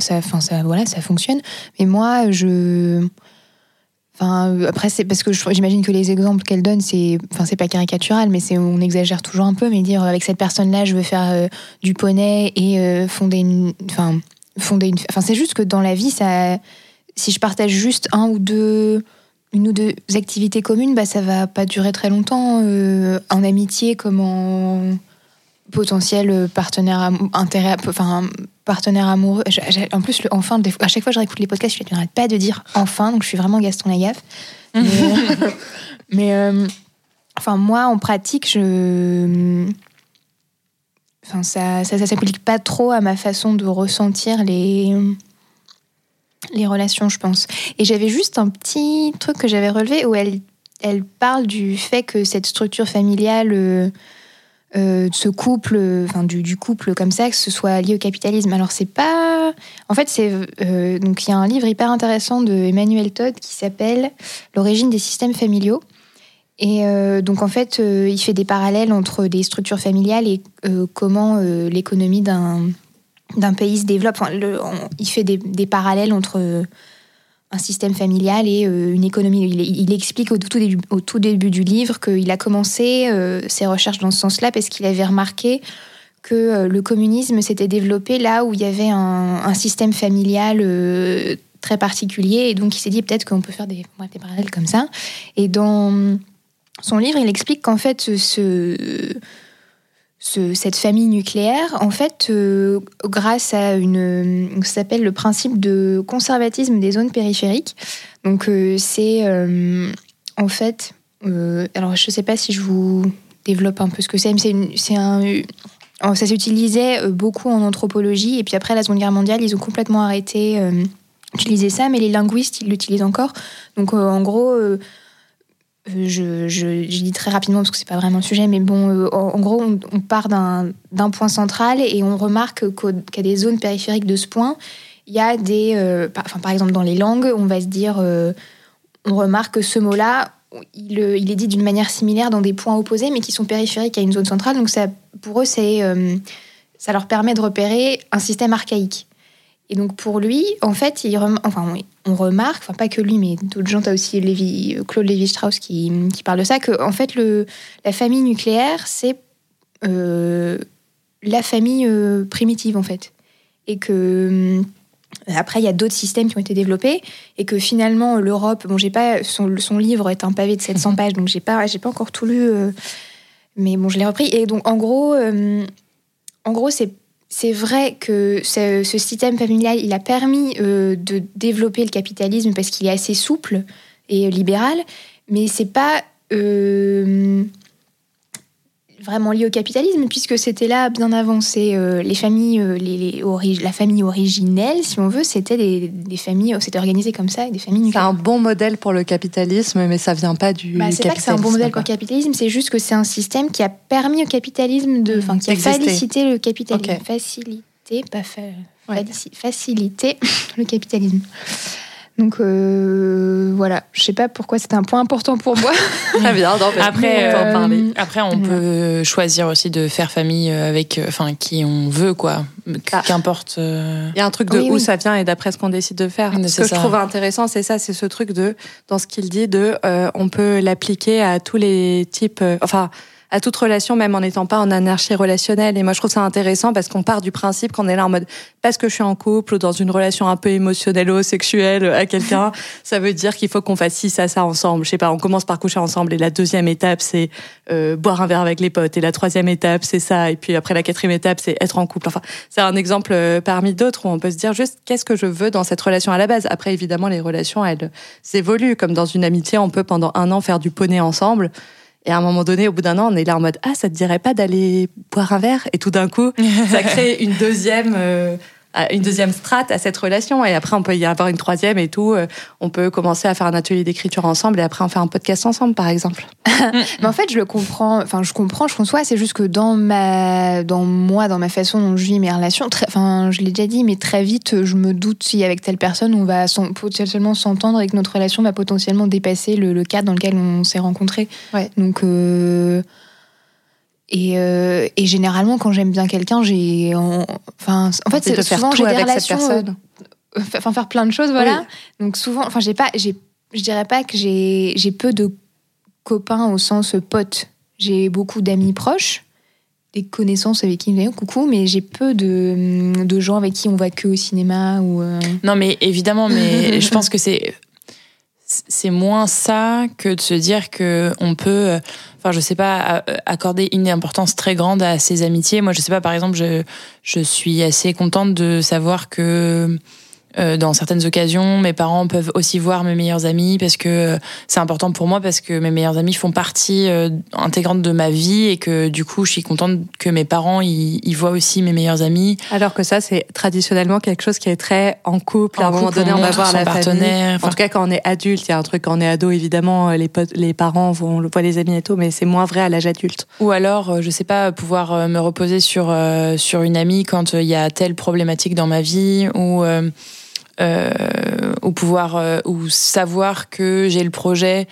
voilà, ça fonctionne. Mais moi, je Enfin, après, c'est parce que j'imagine que les exemples qu'elle donne, c'est, enfin, c'est pas caricatural, mais c'est, on exagère toujours un peu, mais dire avec cette personne-là, je veux faire euh, du poney et euh, fonder une, enfin, fonder une, enfin, c'est juste que dans la vie, ça, si je partage juste un ou deux, une ou deux activités communes, bah, ça va pas durer très longtemps, euh, en amitié comme en potentiel partenaire, intérêt, enfin, partenaire amoureux. En plus, le enfin, à chaque fois que je réécoute les podcasts, je n'arrête pas de dire enfin, donc je suis vraiment Gaston Lagaffe. [laughs] Mais, euh, enfin, moi, en pratique, je. Enfin, ça, ça, s'applique pas trop à ma façon de ressentir les les relations, je pense. Et j'avais juste un petit truc que j'avais relevé où elle, elle parle du fait que cette structure familiale euh, euh, ce couple, enfin du, couple comme ça, que ce soit lié au capitalisme. Alors c'est pas, en fait c'est euh, donc il y a un livre hyper intéressant de Emmanuel Todd qui s'appelle L'origine des systèmes familiaux. Et euh, donc en fait, il fait des parallèles entre des structures familiales et comment l'économie d'un d'un pays se développe. Enfin, il fait des, des parallèles entre un système familial et euh, une économie. Il, explique au tout, début, du livre qu'il a commencé euh, ses recherches dans ce sens-là parce qu'il avait remarqué que euh, le communisme s'était développé là où il y avait un, système familial très particulier et donc il s'est dit peut-être qu'on peut faire des parallèles comme ça. Et dans son livre, il explique qu'en fait ce cette famille nucléaire, en fait, euh, grâce à une, ça s'appelle le principe de conservatisme des zones périphériques. Donc euh, c'est euh, en fait, alors je ne sais pas si je vous développe un peu ce que c'est, mais c'est un, ça s'utilisait beaucoup en anthropologie et puis après la Seconde Guerre mondiale, ils ont complètement arrêté d'utiliser ça, mais les linguistes ils l'utilisent encore. Donc en gros je, je, dis très rapidement parce que c'est pas vraiment le sujet, mais bon, euh, en, gros, on, part d'un point central et on remarque y a des zones périphériques de ce point, il y a des. Euh, par, exemple, dans les langues, on va se dire. Euh, on remarque que ce mot-là, il, est dit d'une manière similaire dans des points opposés, mais qui sont périphériques à une zone centrale. Donc, ça, pour eux, ça leur permet de repérer un système archaïque. Et donc pour lui, en fait, il enfin, on remarque, enfin pas que lui, mais d'autres gens, tu as aussi Lévi, Claude Lévi-Strauss qui, qui, parle de ça, que en fait, le, la famille nucléaire, c'est euh, la famille euh, primitive, en fait. Et que euh, après, il y a d'autres systèmes qui ont été développés et que finalement, l'Europe, bon, j'ai pas, son, son, livre est un pavé de 700 pages, donc j'ai pas, j'ai pas encore tout lu, mais bon, je l'ai repris. Et donc, en gros, en gros, c'est c'est vrai que ce, système familial, il a permis euh, de développer le capitalisme parce qu'il est assez souple et libéral, mais c'est pas euh, vraiment lié au capitalisme puisque c'était là bien avancé. Euh, les familles, les, la famille originelle, si on veut, c'était des, familles, c'était organisé comme ça, des familles. C'est un bon modèle pour le capitalisme, mais ça vient pas du. Bah, c'est pas que c'est un bon modèle pour le capitalisme, c'est juste que c'est un système qui a permis au capitalisme de, enfin, qui a facilité le capitalisme, facilité, pas facilité [laughs] le capitalisme. Donc euh, voilà, je sais pas pourquoi c'est un point important pour moi. [laughs] Très bien. après, euh, après, on peut choisir aussi de faire famille avec, euh, enfin, qui on veut, quoi. Ah. Qu'importe. Il y a un truc de où ça vient et d'après ce qu'on décide de faire. ce que je trouve intéressant, c'est ça, c'est ce truc de, dans ce qu'il dit, de, on peut l'appliquer à tous les types, enfin, à toute relation, même en n'étant pas en anarchie relationnelle. Et moi, je trouve ça intéressant parce qu'on part du principe qu'on est là en mode parce que je suis en couple ou dans une relation un peu émotionnelle ou sexuelle à quelqu'un, [laughs] ça veut dire qu'il faut qu'on fasse ci, ça, ça ensemble. Je sais pas, on commence par coucher ensemble et la deuxième étape, c'est euh, boire un verre avec les potes. Et la troisième étape, c'est ça. Et puis après, la quatrième étape, c'est être en couple. Enfin, c'est un exemple euh, parmi d'autres où on peut se dire juste qu'est-ce que je veux dans cette relation à la base? Après, évidemment, les relations, elles s'évoluent. Comme dans une amitié, on peut pendant un an faire du poney ensemble. Et à un moment donné, au bout d'un an, on est là en mode ah, ça te dirait pas d'aller boire un verre? Et tout d'un coup, ça [laughs] crée une deuxième euh, une deuxième strate à cette relation. Et après on peut y avoir une troisième et tout. Euh, on peut commencer à faire un atelier d'écriture ensemble et après on fait un podcast ensemble par exemple. [laughs] Mais en fait je le comprends. Enfin je comprends je conçois. C'est juste que dans ma dans moi dans ma façon dont je vis mes relations enfin je l'ai déjà dit mais très vite je me doute si avec telle personne on va potentiellement s'entendre et que notre relation va potentiellement dépasser le, cadre dans lequel on s'est rencontrés. Ouais. donc euh, euh, et, généralement, quand j'aime bien quelqu'un, j'ai. Enfin, en fait, c'est souvent j'ai des relations. Euh, enfin, faire plein de choses, voilà. Donc souvent, enfin, j'ai pas, j'ai, je dirais pas que j'ai, j'ai peu de copains au sens pote. J'ai beaucoup d'amis proches, des connaissances avec qui on coucou, mais j'ai peu de, de gens avec qui on va que au cinéma ou. Euh. Non, mais évidemment, mais [laughs] je pense que c'est c'est moins ça que de se dire que on peut enfin je sais pas accorder une importance très grande à ses amitiés. Moi je sais pas par exemple je je suis assez contente de savoir que euh, dans certaines occasions, mes parents peuvent aussi voir mes meilleurs amis parce que c'est important pour moi parce que mes meilleurs amis font partie euh, intégrante de ma vie et que du coup, je suis contente que mes parents ils, voient aussi mes meilleurs amis. Alors que ça, c'est traditionnellement quelque chose qui est très en couple. à un moment donné, on, va voir la partenaire. En tout cas, quand on est adulte, il y a un truc quand on est ado, évidemment, les les parents vont voir les amis et tout, mais c'est moins vrai à l'âge adulte. Ou alors, euh, je sais pas, pouvoir me reposer sur sur une amie quand il y a telle problématique dans ma vie ou euh, ou pouvoir euh, ou savoir que j'ai le projet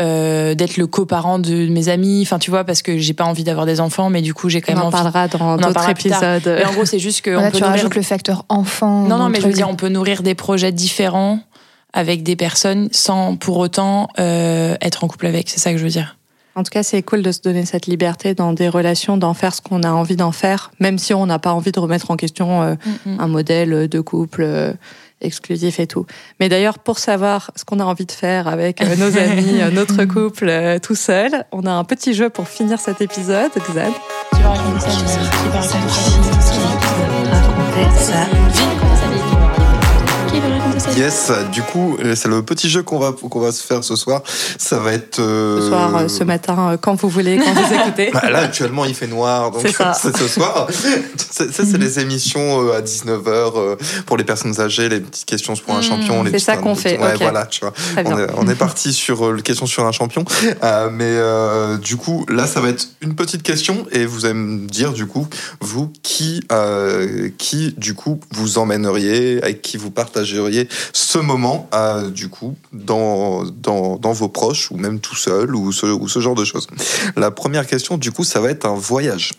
euh, d'être le coparent de mes amis. Enfin tu vois parce que j'ai pas envie d'avoir des enfants mais du coup j'ai quand même on en parlera dans d'autres épisodes. Et en gros c'est juste que on peut tu nourrir... le facteur enfant non non mais je veux dire on peut nourrir des projets différents avec des personnes sans pour autant euh, être en couple avec. C'est ça que je veux dire. En tout cas, c'est cool de se donner cette liberté dans des relations, d'en faire ce qu'on a envie d'en faire, même si on n'a pas envie de remettre en question euh, mm, mm. un modèle de couple exclusif et tout. Mais d'ailleurs, pour savoir ce qu'on a envie de faire avec euh, nos [laughs] amis, euh, notre couple, euh, tout seul, on a un petit jeu pour finir cet épisode. Xad. Tu vas raconter ça, tu vas raconter ça. Yes, du coup, euh, c'est le petit jeu qu'on va, qu'on va se faire ce soir. Ça va être. Euh, ce soir, euh, ce matin, quand vous voulez, quand vous [laughs] écoutez. Bah, là, actuellement, il fait noir, donc c'est [laughs] ce soir. Ça, c'est les émissions à 19h pour les personnes âgées, les petites questions pour un champion. C'est ça qu'on fait. Ouais, voilà, tu vois. On est, on est, parti [laughs] sur les questions sur un champion. mais du coup, là, ça va être une petite question et vous allez me dire, du coup, vous, qui, qui du coup, vous emmèneriez, avec qui vous partageriez ce moment, du coup, dans, dans, dans, vos proches, ou même tout seul, ou ce, ou ce genre de choses. La première question, du coup, ça va être un voyage.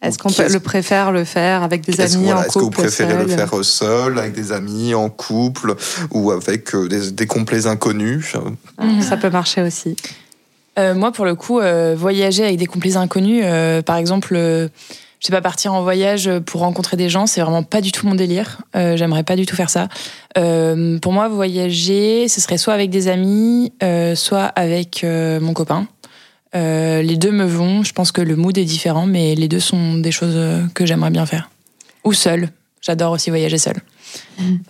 Est-ce qu'on le préfère le faire avec des amis en couple Est-ce que vous préférez le faire seul, avec des amis, en couple, ou avec euh, des, des complets inconnus? Ça peut marcher aussi. Euh, moi, pour le coup, euh, voyager avec des complets inconnus, par exemple je sais pas partir en voyage pour rencontrer des gens, c'est vraiment pas du tout mon délire. Euh, J'aimerais pas du tout faire ça. Euh, pour moi, voyager, ce serait soit avec des amis, euh, soit avec euh, mon copain. Euh, les deux me vont. Je pense que le mood est différent, mais les deux sont des choses que j'aimerais bien faire. Ou seul. J'adore aussi voyager seul.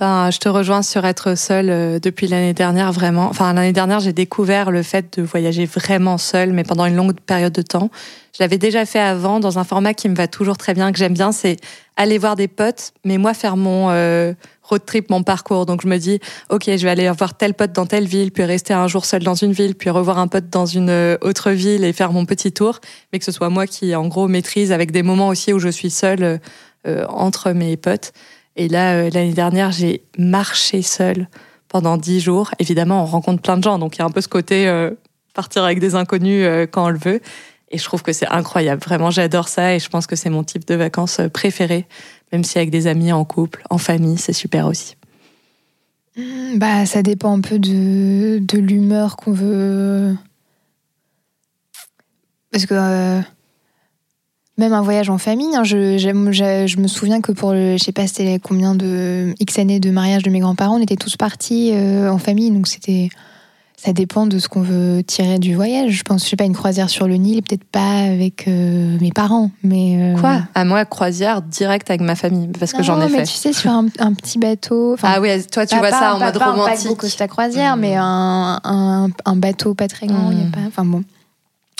Je te rejoins sur être seule depuis l'année dernière, vraiment. Enfin, l'année dernière, j'ai découvert le fait de voyager vraiment seule, mais pendant une longue période de temps. Je l'avais déjà fait avant dans un format qui me va toujours très bien, que j'aime bien, c'est aller voir des potes, mais moi faire mon euh, road trip, mon parcours. Donc je me dis, ok, je vais aller voir tel pote dans telle ville, puis rester un jour seul dans une ville, puis revoir un pote dans une euh, autre ville et faire mon petit tour, mais que ce soit moi qui, en gros, maîtrise avec des moments aussi où je suis seule euh, entre mes potes. Et là, l'année dernière, j'ai marché seule pendant dix jours. Évidemment, on rencontre plein de gens, donc il y a un peu ce côté partir avec des inconnus quand on le veut. Et je trouve que c'est incroyable. Vraiment, j'adore ça et je pense que c'est mon type de vacances euh, préféré, même si avec des amis, en couple, en famille, c'est super aussi. Bah, ça dépend un peu de, l'humeur qu'on veut. Parce que. Euh, Même un voyage en famille. Hein, je, je, me souviens que pour le, je sais pas, c'était combien de X années de mariage de mes grands-parents, on était tous partis euh, en famille, donc c'était ça dépend de ce qu'on veut tirer du voyage. Je pense, je sais pas, une croisière sur le Nil, peut-être pas avec euh, mes parents, mais euh, quoi? À moi, croisière direct avec ma famille, parce que j'en ai mais fait. Tu sais, sur un, petit bateau. Ah oui, toi, tu vois ça en mode romantique. Pas Costa croisière, mais hmm. un, un, bateau pas très grand. Y a hmm. pas, enfin bon.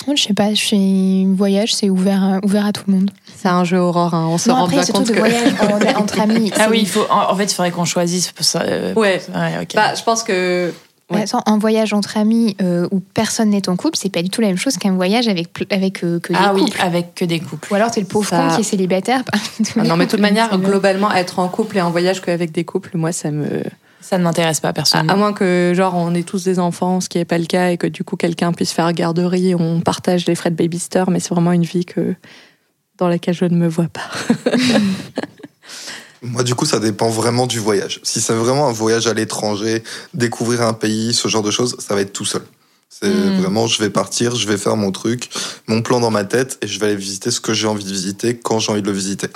Je sais pas, je un voyage, c'est ouvert, ouvert à tout le monde. C'est un jeu Aurore, hein. on se rend bien compte que. voyage entre [laughs] amis. Ah oui, il faut. En, fait, il faudrait qu'on choisisse pour ça. Euh, ouais. ouais bah, je pense que un voyage entre amis euh, où personne n'est en couple, c'est pas du tout la même chose qu'un voyage avec, avec euh, que des ah couples. oui, avec que des couples. Ou alors t'es le pauvre con qui est célibataire. [laughs] Ah non, mais de toute [laughs] manière, globalement, être en couple et en voyage qu'avec des couples, moi, ça me. Ça ne m'intéresse pas personnellement. À, moins que, genre, on ait tous des enfants, ce qui n'est pas le cas, et que du coup, quelqu'un puisse faire garderie, on partage les frais de babysitter, mais c'est vraiment une vie que, dans laquelle je ne me vois pas. [laughs] Moi, du coup, ça dépend vraiment du voyage. Si c'est vraiment un voyage à l'étranger, découvrir un pays, ce genre de choses, ça va être tout seul. C'est hmm. vraiment, je vais partir, je vais faire mon truc, mon plan dans ma tête, et je vais aller visiter ce que j'ai envie de visiter quand j'ai envie de le visiter.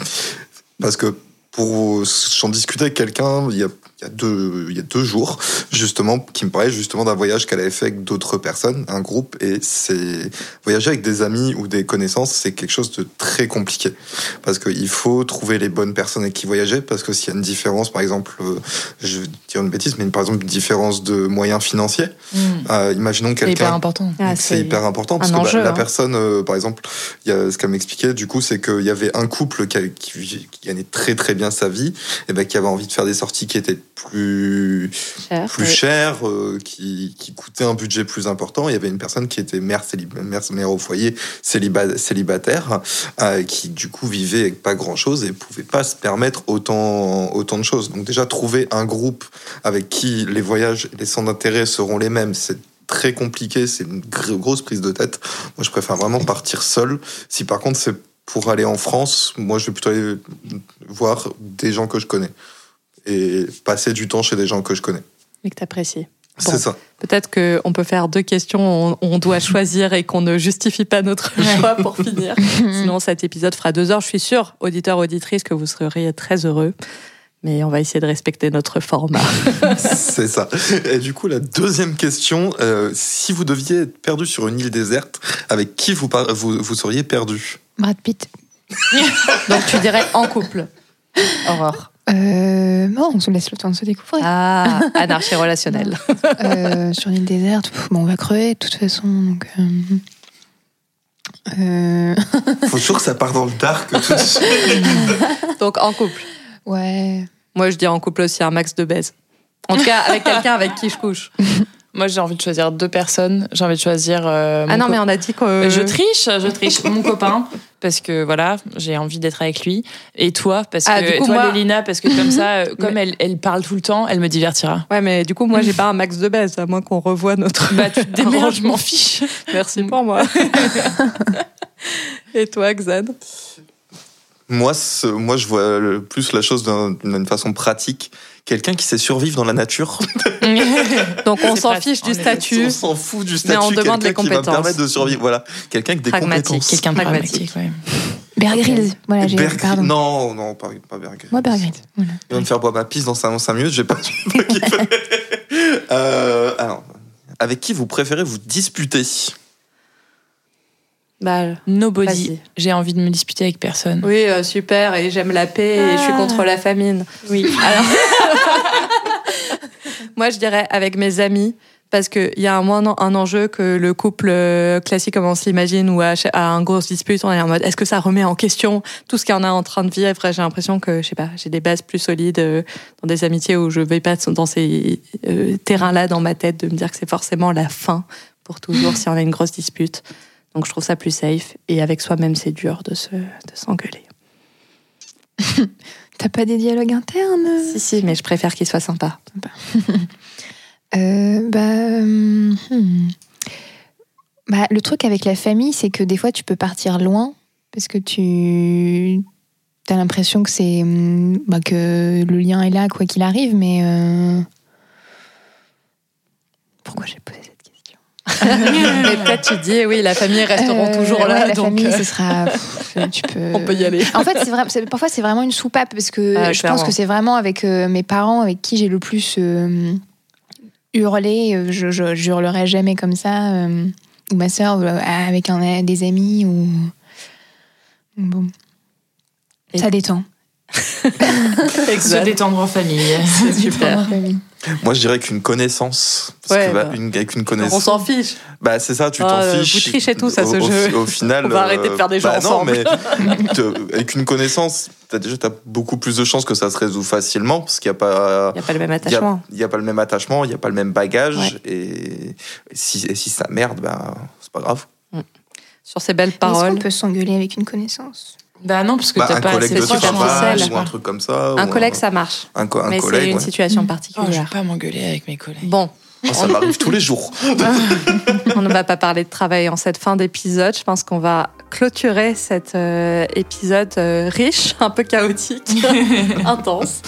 Parce que pour j'en discuter avec quelqu'un, il y a il y a deux, il y a deux jours, justement, qui me parlait justement d'un voyage qu'elle avait fait avec d'autres personnes, un groupe, et c'est voyager avec des amis ou des connaissances, c'est quelque chose de très compliqué parce qu'il faut trouver les bonnes personnes avec qui voyager, parce que s'il y a une différence, par exemple, euh, je vais dire une bêtise, mais par exemple une différence de moyens financiers, mm. euh, imaginons quelqu'un. C'est hyper important. Ah, c'est hyper important parce que bah, la hein. personne, euh, par exemple, il y a ce qu'elle m'expliquait, du coup, c'est qu'il y avait un couple qui, qui, qui, gagnait très très bien sa vie, et ben qui avait envie de faire des sorties qui étaient plus cher, plus cher euh, qui, qui, coûtait un budget plus important. Il y avait une personne qui était mère, mère, au foyer, célibataire, euh, qui du coup vivait avec pas grand chose et pouvait pas se permettre autant, autant de choses. Donc déjà trouver un groupe avec qui les voyages et les centres d'intérêt seront les mêmes, c'est très compliqué, c'est une grosse prise de tête. Moi, je préfère vraiment partir seul. Si par contre c'est pour aller en France, moi, je vais plutôt aller voir des gens que je connais et passer du temps chez des gens que je connais. Et que tu apprécies. c'est ça. Peut-être qu'on peut faire deux questions, on, doit [laughs] choisir et qu'on ne justifie pas notre choix pour finir. [laughs] Sinon, cet épisode fera deux heures. Je suis sûre, auditeurs, auditrices, que vous seriez très heureux. Mais on va essayer de respecter notre format. [laughs] c'est ça. Et du coup, la deuxième question, euh, si vous deviez être perdu sur une île déserte, avec qui vous, vous, vous seriez perdu? Brad Pitt. Donc tu dirais en couple. Aurore. Euh, non, on se laisse le temps de se découvrir. Ah, [laughs] anarchie relationnelle. euh, sur une île déserte, bon, on va crever de toute façon. Donc, euh... euh... Faut toujours que ça parte dans le dark tout de [laughs] suite. donc en couple. Ouais. Moi, je dis en couple aussi un max de baise. En tout cas, avec quelqu'un avec qui je couche. [laughs] Moi, j'ai envie de choisir deux personnes. J'ai envie de choisir. Euh, ah non, mais on a dit que. Je triche, je triche. mon copain, parce que voilà, j'ai envie d'être avec lui. Et toi, parce ah, que. toi, Lélina, parce que comme ça, euh, comme elle, elle parle tout le temps, elle me divertira. Ouais, mais du coup, moi, j'ai pas un max de baisse, à moins qu'on revoie notre. Bah, tu te [laughs] je m'en fiche. Merci pour moi. [laughs] Et toi, Xan? Moi, moi, je vois plus la chose d'une façon pratique quelqu'un qui sait survivre dans la nature. [laughs] Donc on s'en fiche du statut. On s'en fout du statut. Mais on demande les compétences. Qui va permettre de survivre. Voilà, quelqu'un avec des compétences. Quelqu'un de pragmatique. Ouais. Bear Grylls, voilà, j'ai pardon. Non, non, pas, pas Bear Moi, Bear Grylls. Voilà. Il va me faire boire ma pisse dans 5 minutes, j'ai pas. [laughs] euh, alors, avec qui vous préférez vous disputer? Bah, Nobody. J'ai envie de me disputer avec personne. Oui, euh, super. Et j'aime la paix et je suis contre ah. la famine. Oui. [laughs] moi, je dirais avec mes amis. Parce qu'il y a un, un enjeu que le couple euh, classique, comme on s'imagine, ou à, un gros dispute, on est en mode est-ce que ça remet en question tout ce qu'on est en train de vivre? J'ai l'impression que, je sais pas, j'ai des bases plus solides euh, dans des amitiés où je vais pas dans ces terrains-là dans ma tête de me dire que c'est forcément la fin pour toujours si on a une grosse dispute. Donc je trouve ça plus safe. Et avec soi-même, c'est dur de se de s'engueuler. [laughs] T'as pas des dialogues internes? Si, si, mais je préfère qu'ils soient sympas. [laughs] euh, bah, hmm. bah, le truc avec la famille, c'est que des fois, tu peux partir loin parce que tu as l'impression que c'est hmm, bah, que le lien est là quoi qu'il arrive, mais euh... pourquoi j'ai posé [laughs] Mais peut-être tu dis, oui, la famille resteront euh, toujours là. la donc famille, ce sera. tu peux... [laughs] On peut y aller. En fait, c'est vrai, parfois, c'est vraiment une soupape parce que ah, je pense que c'est vraiment avec mes parents avec qui j'ai le plus hurlé. Je, je, je, hurlerai jamais comme ça. ou ma soeur avec un, des amis. ou Bon. Ça détend. [laughs] [laughs] Se détendre en famille. C'est super. Moi, je dirais qu'une connaissance. Parce que, bah, une, avec une connaissance. On s'en fiche. Bah, c'est ça, tu t'en oh, fiches. Vous trichez tous à ce jeu. Au, final. [laughs] On va arrêter de faire des jeux bah, ensemble. Non, mais avec une connaissance, as déjà as beaucoup plus de chances que ça se résout facilement. Parce qu'il n'y a pas. Il n'y a pas le même attachement. Il n'y a, pas le même attachement, il n'y a pas le même bagage. Et, si, et si ça merde, bah, c'est pas grave. Mm. Sur ces belles paroles. Est-ce qu'on peut s'engueuler avec une connaissance? Bah non, parce que bah, t'as pas assez de superficiel. Ou un truc comme ça. Un collègue, ça marche. Un, un mais c'est une situation particulière. Oh, je vais pas m'engueuler avec mes collègues. Bon. Oh, ça m'arrive tous les jours. [laughs] on ne va pas parler de travail en cette fin d'épisode. Je pense qu'on va clôturer cet euh, épisode euh, riche, un peu chaotique, [laughs] intense.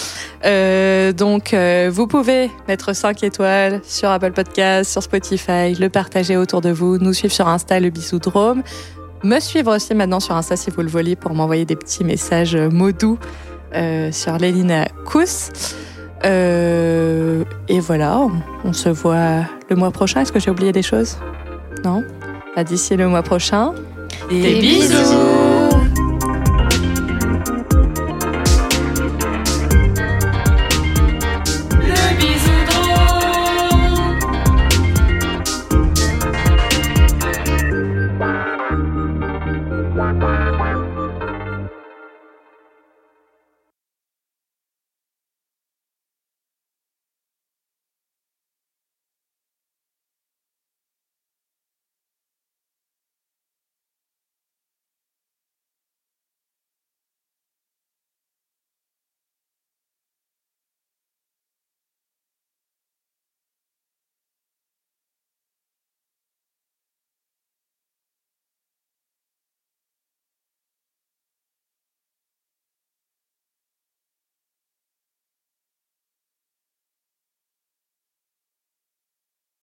Euh, donc, vous pouvez mettre 5 étoiles sur Apple Podcast, sur Spotify, le partager autour de vous, nous suivre sur Insta, le Bisoudrome. Me suivre aussi maintenant sur Insta si vous le voulez pour m'envoyer des petits messages euh, mots doux euh, sur Lélina Kous. Euh, et voilà, on, se voit le mois prochain. Est-ce que j'ai oublié des choses? Non? Bah, D'ici le mois prochain. Des, bisous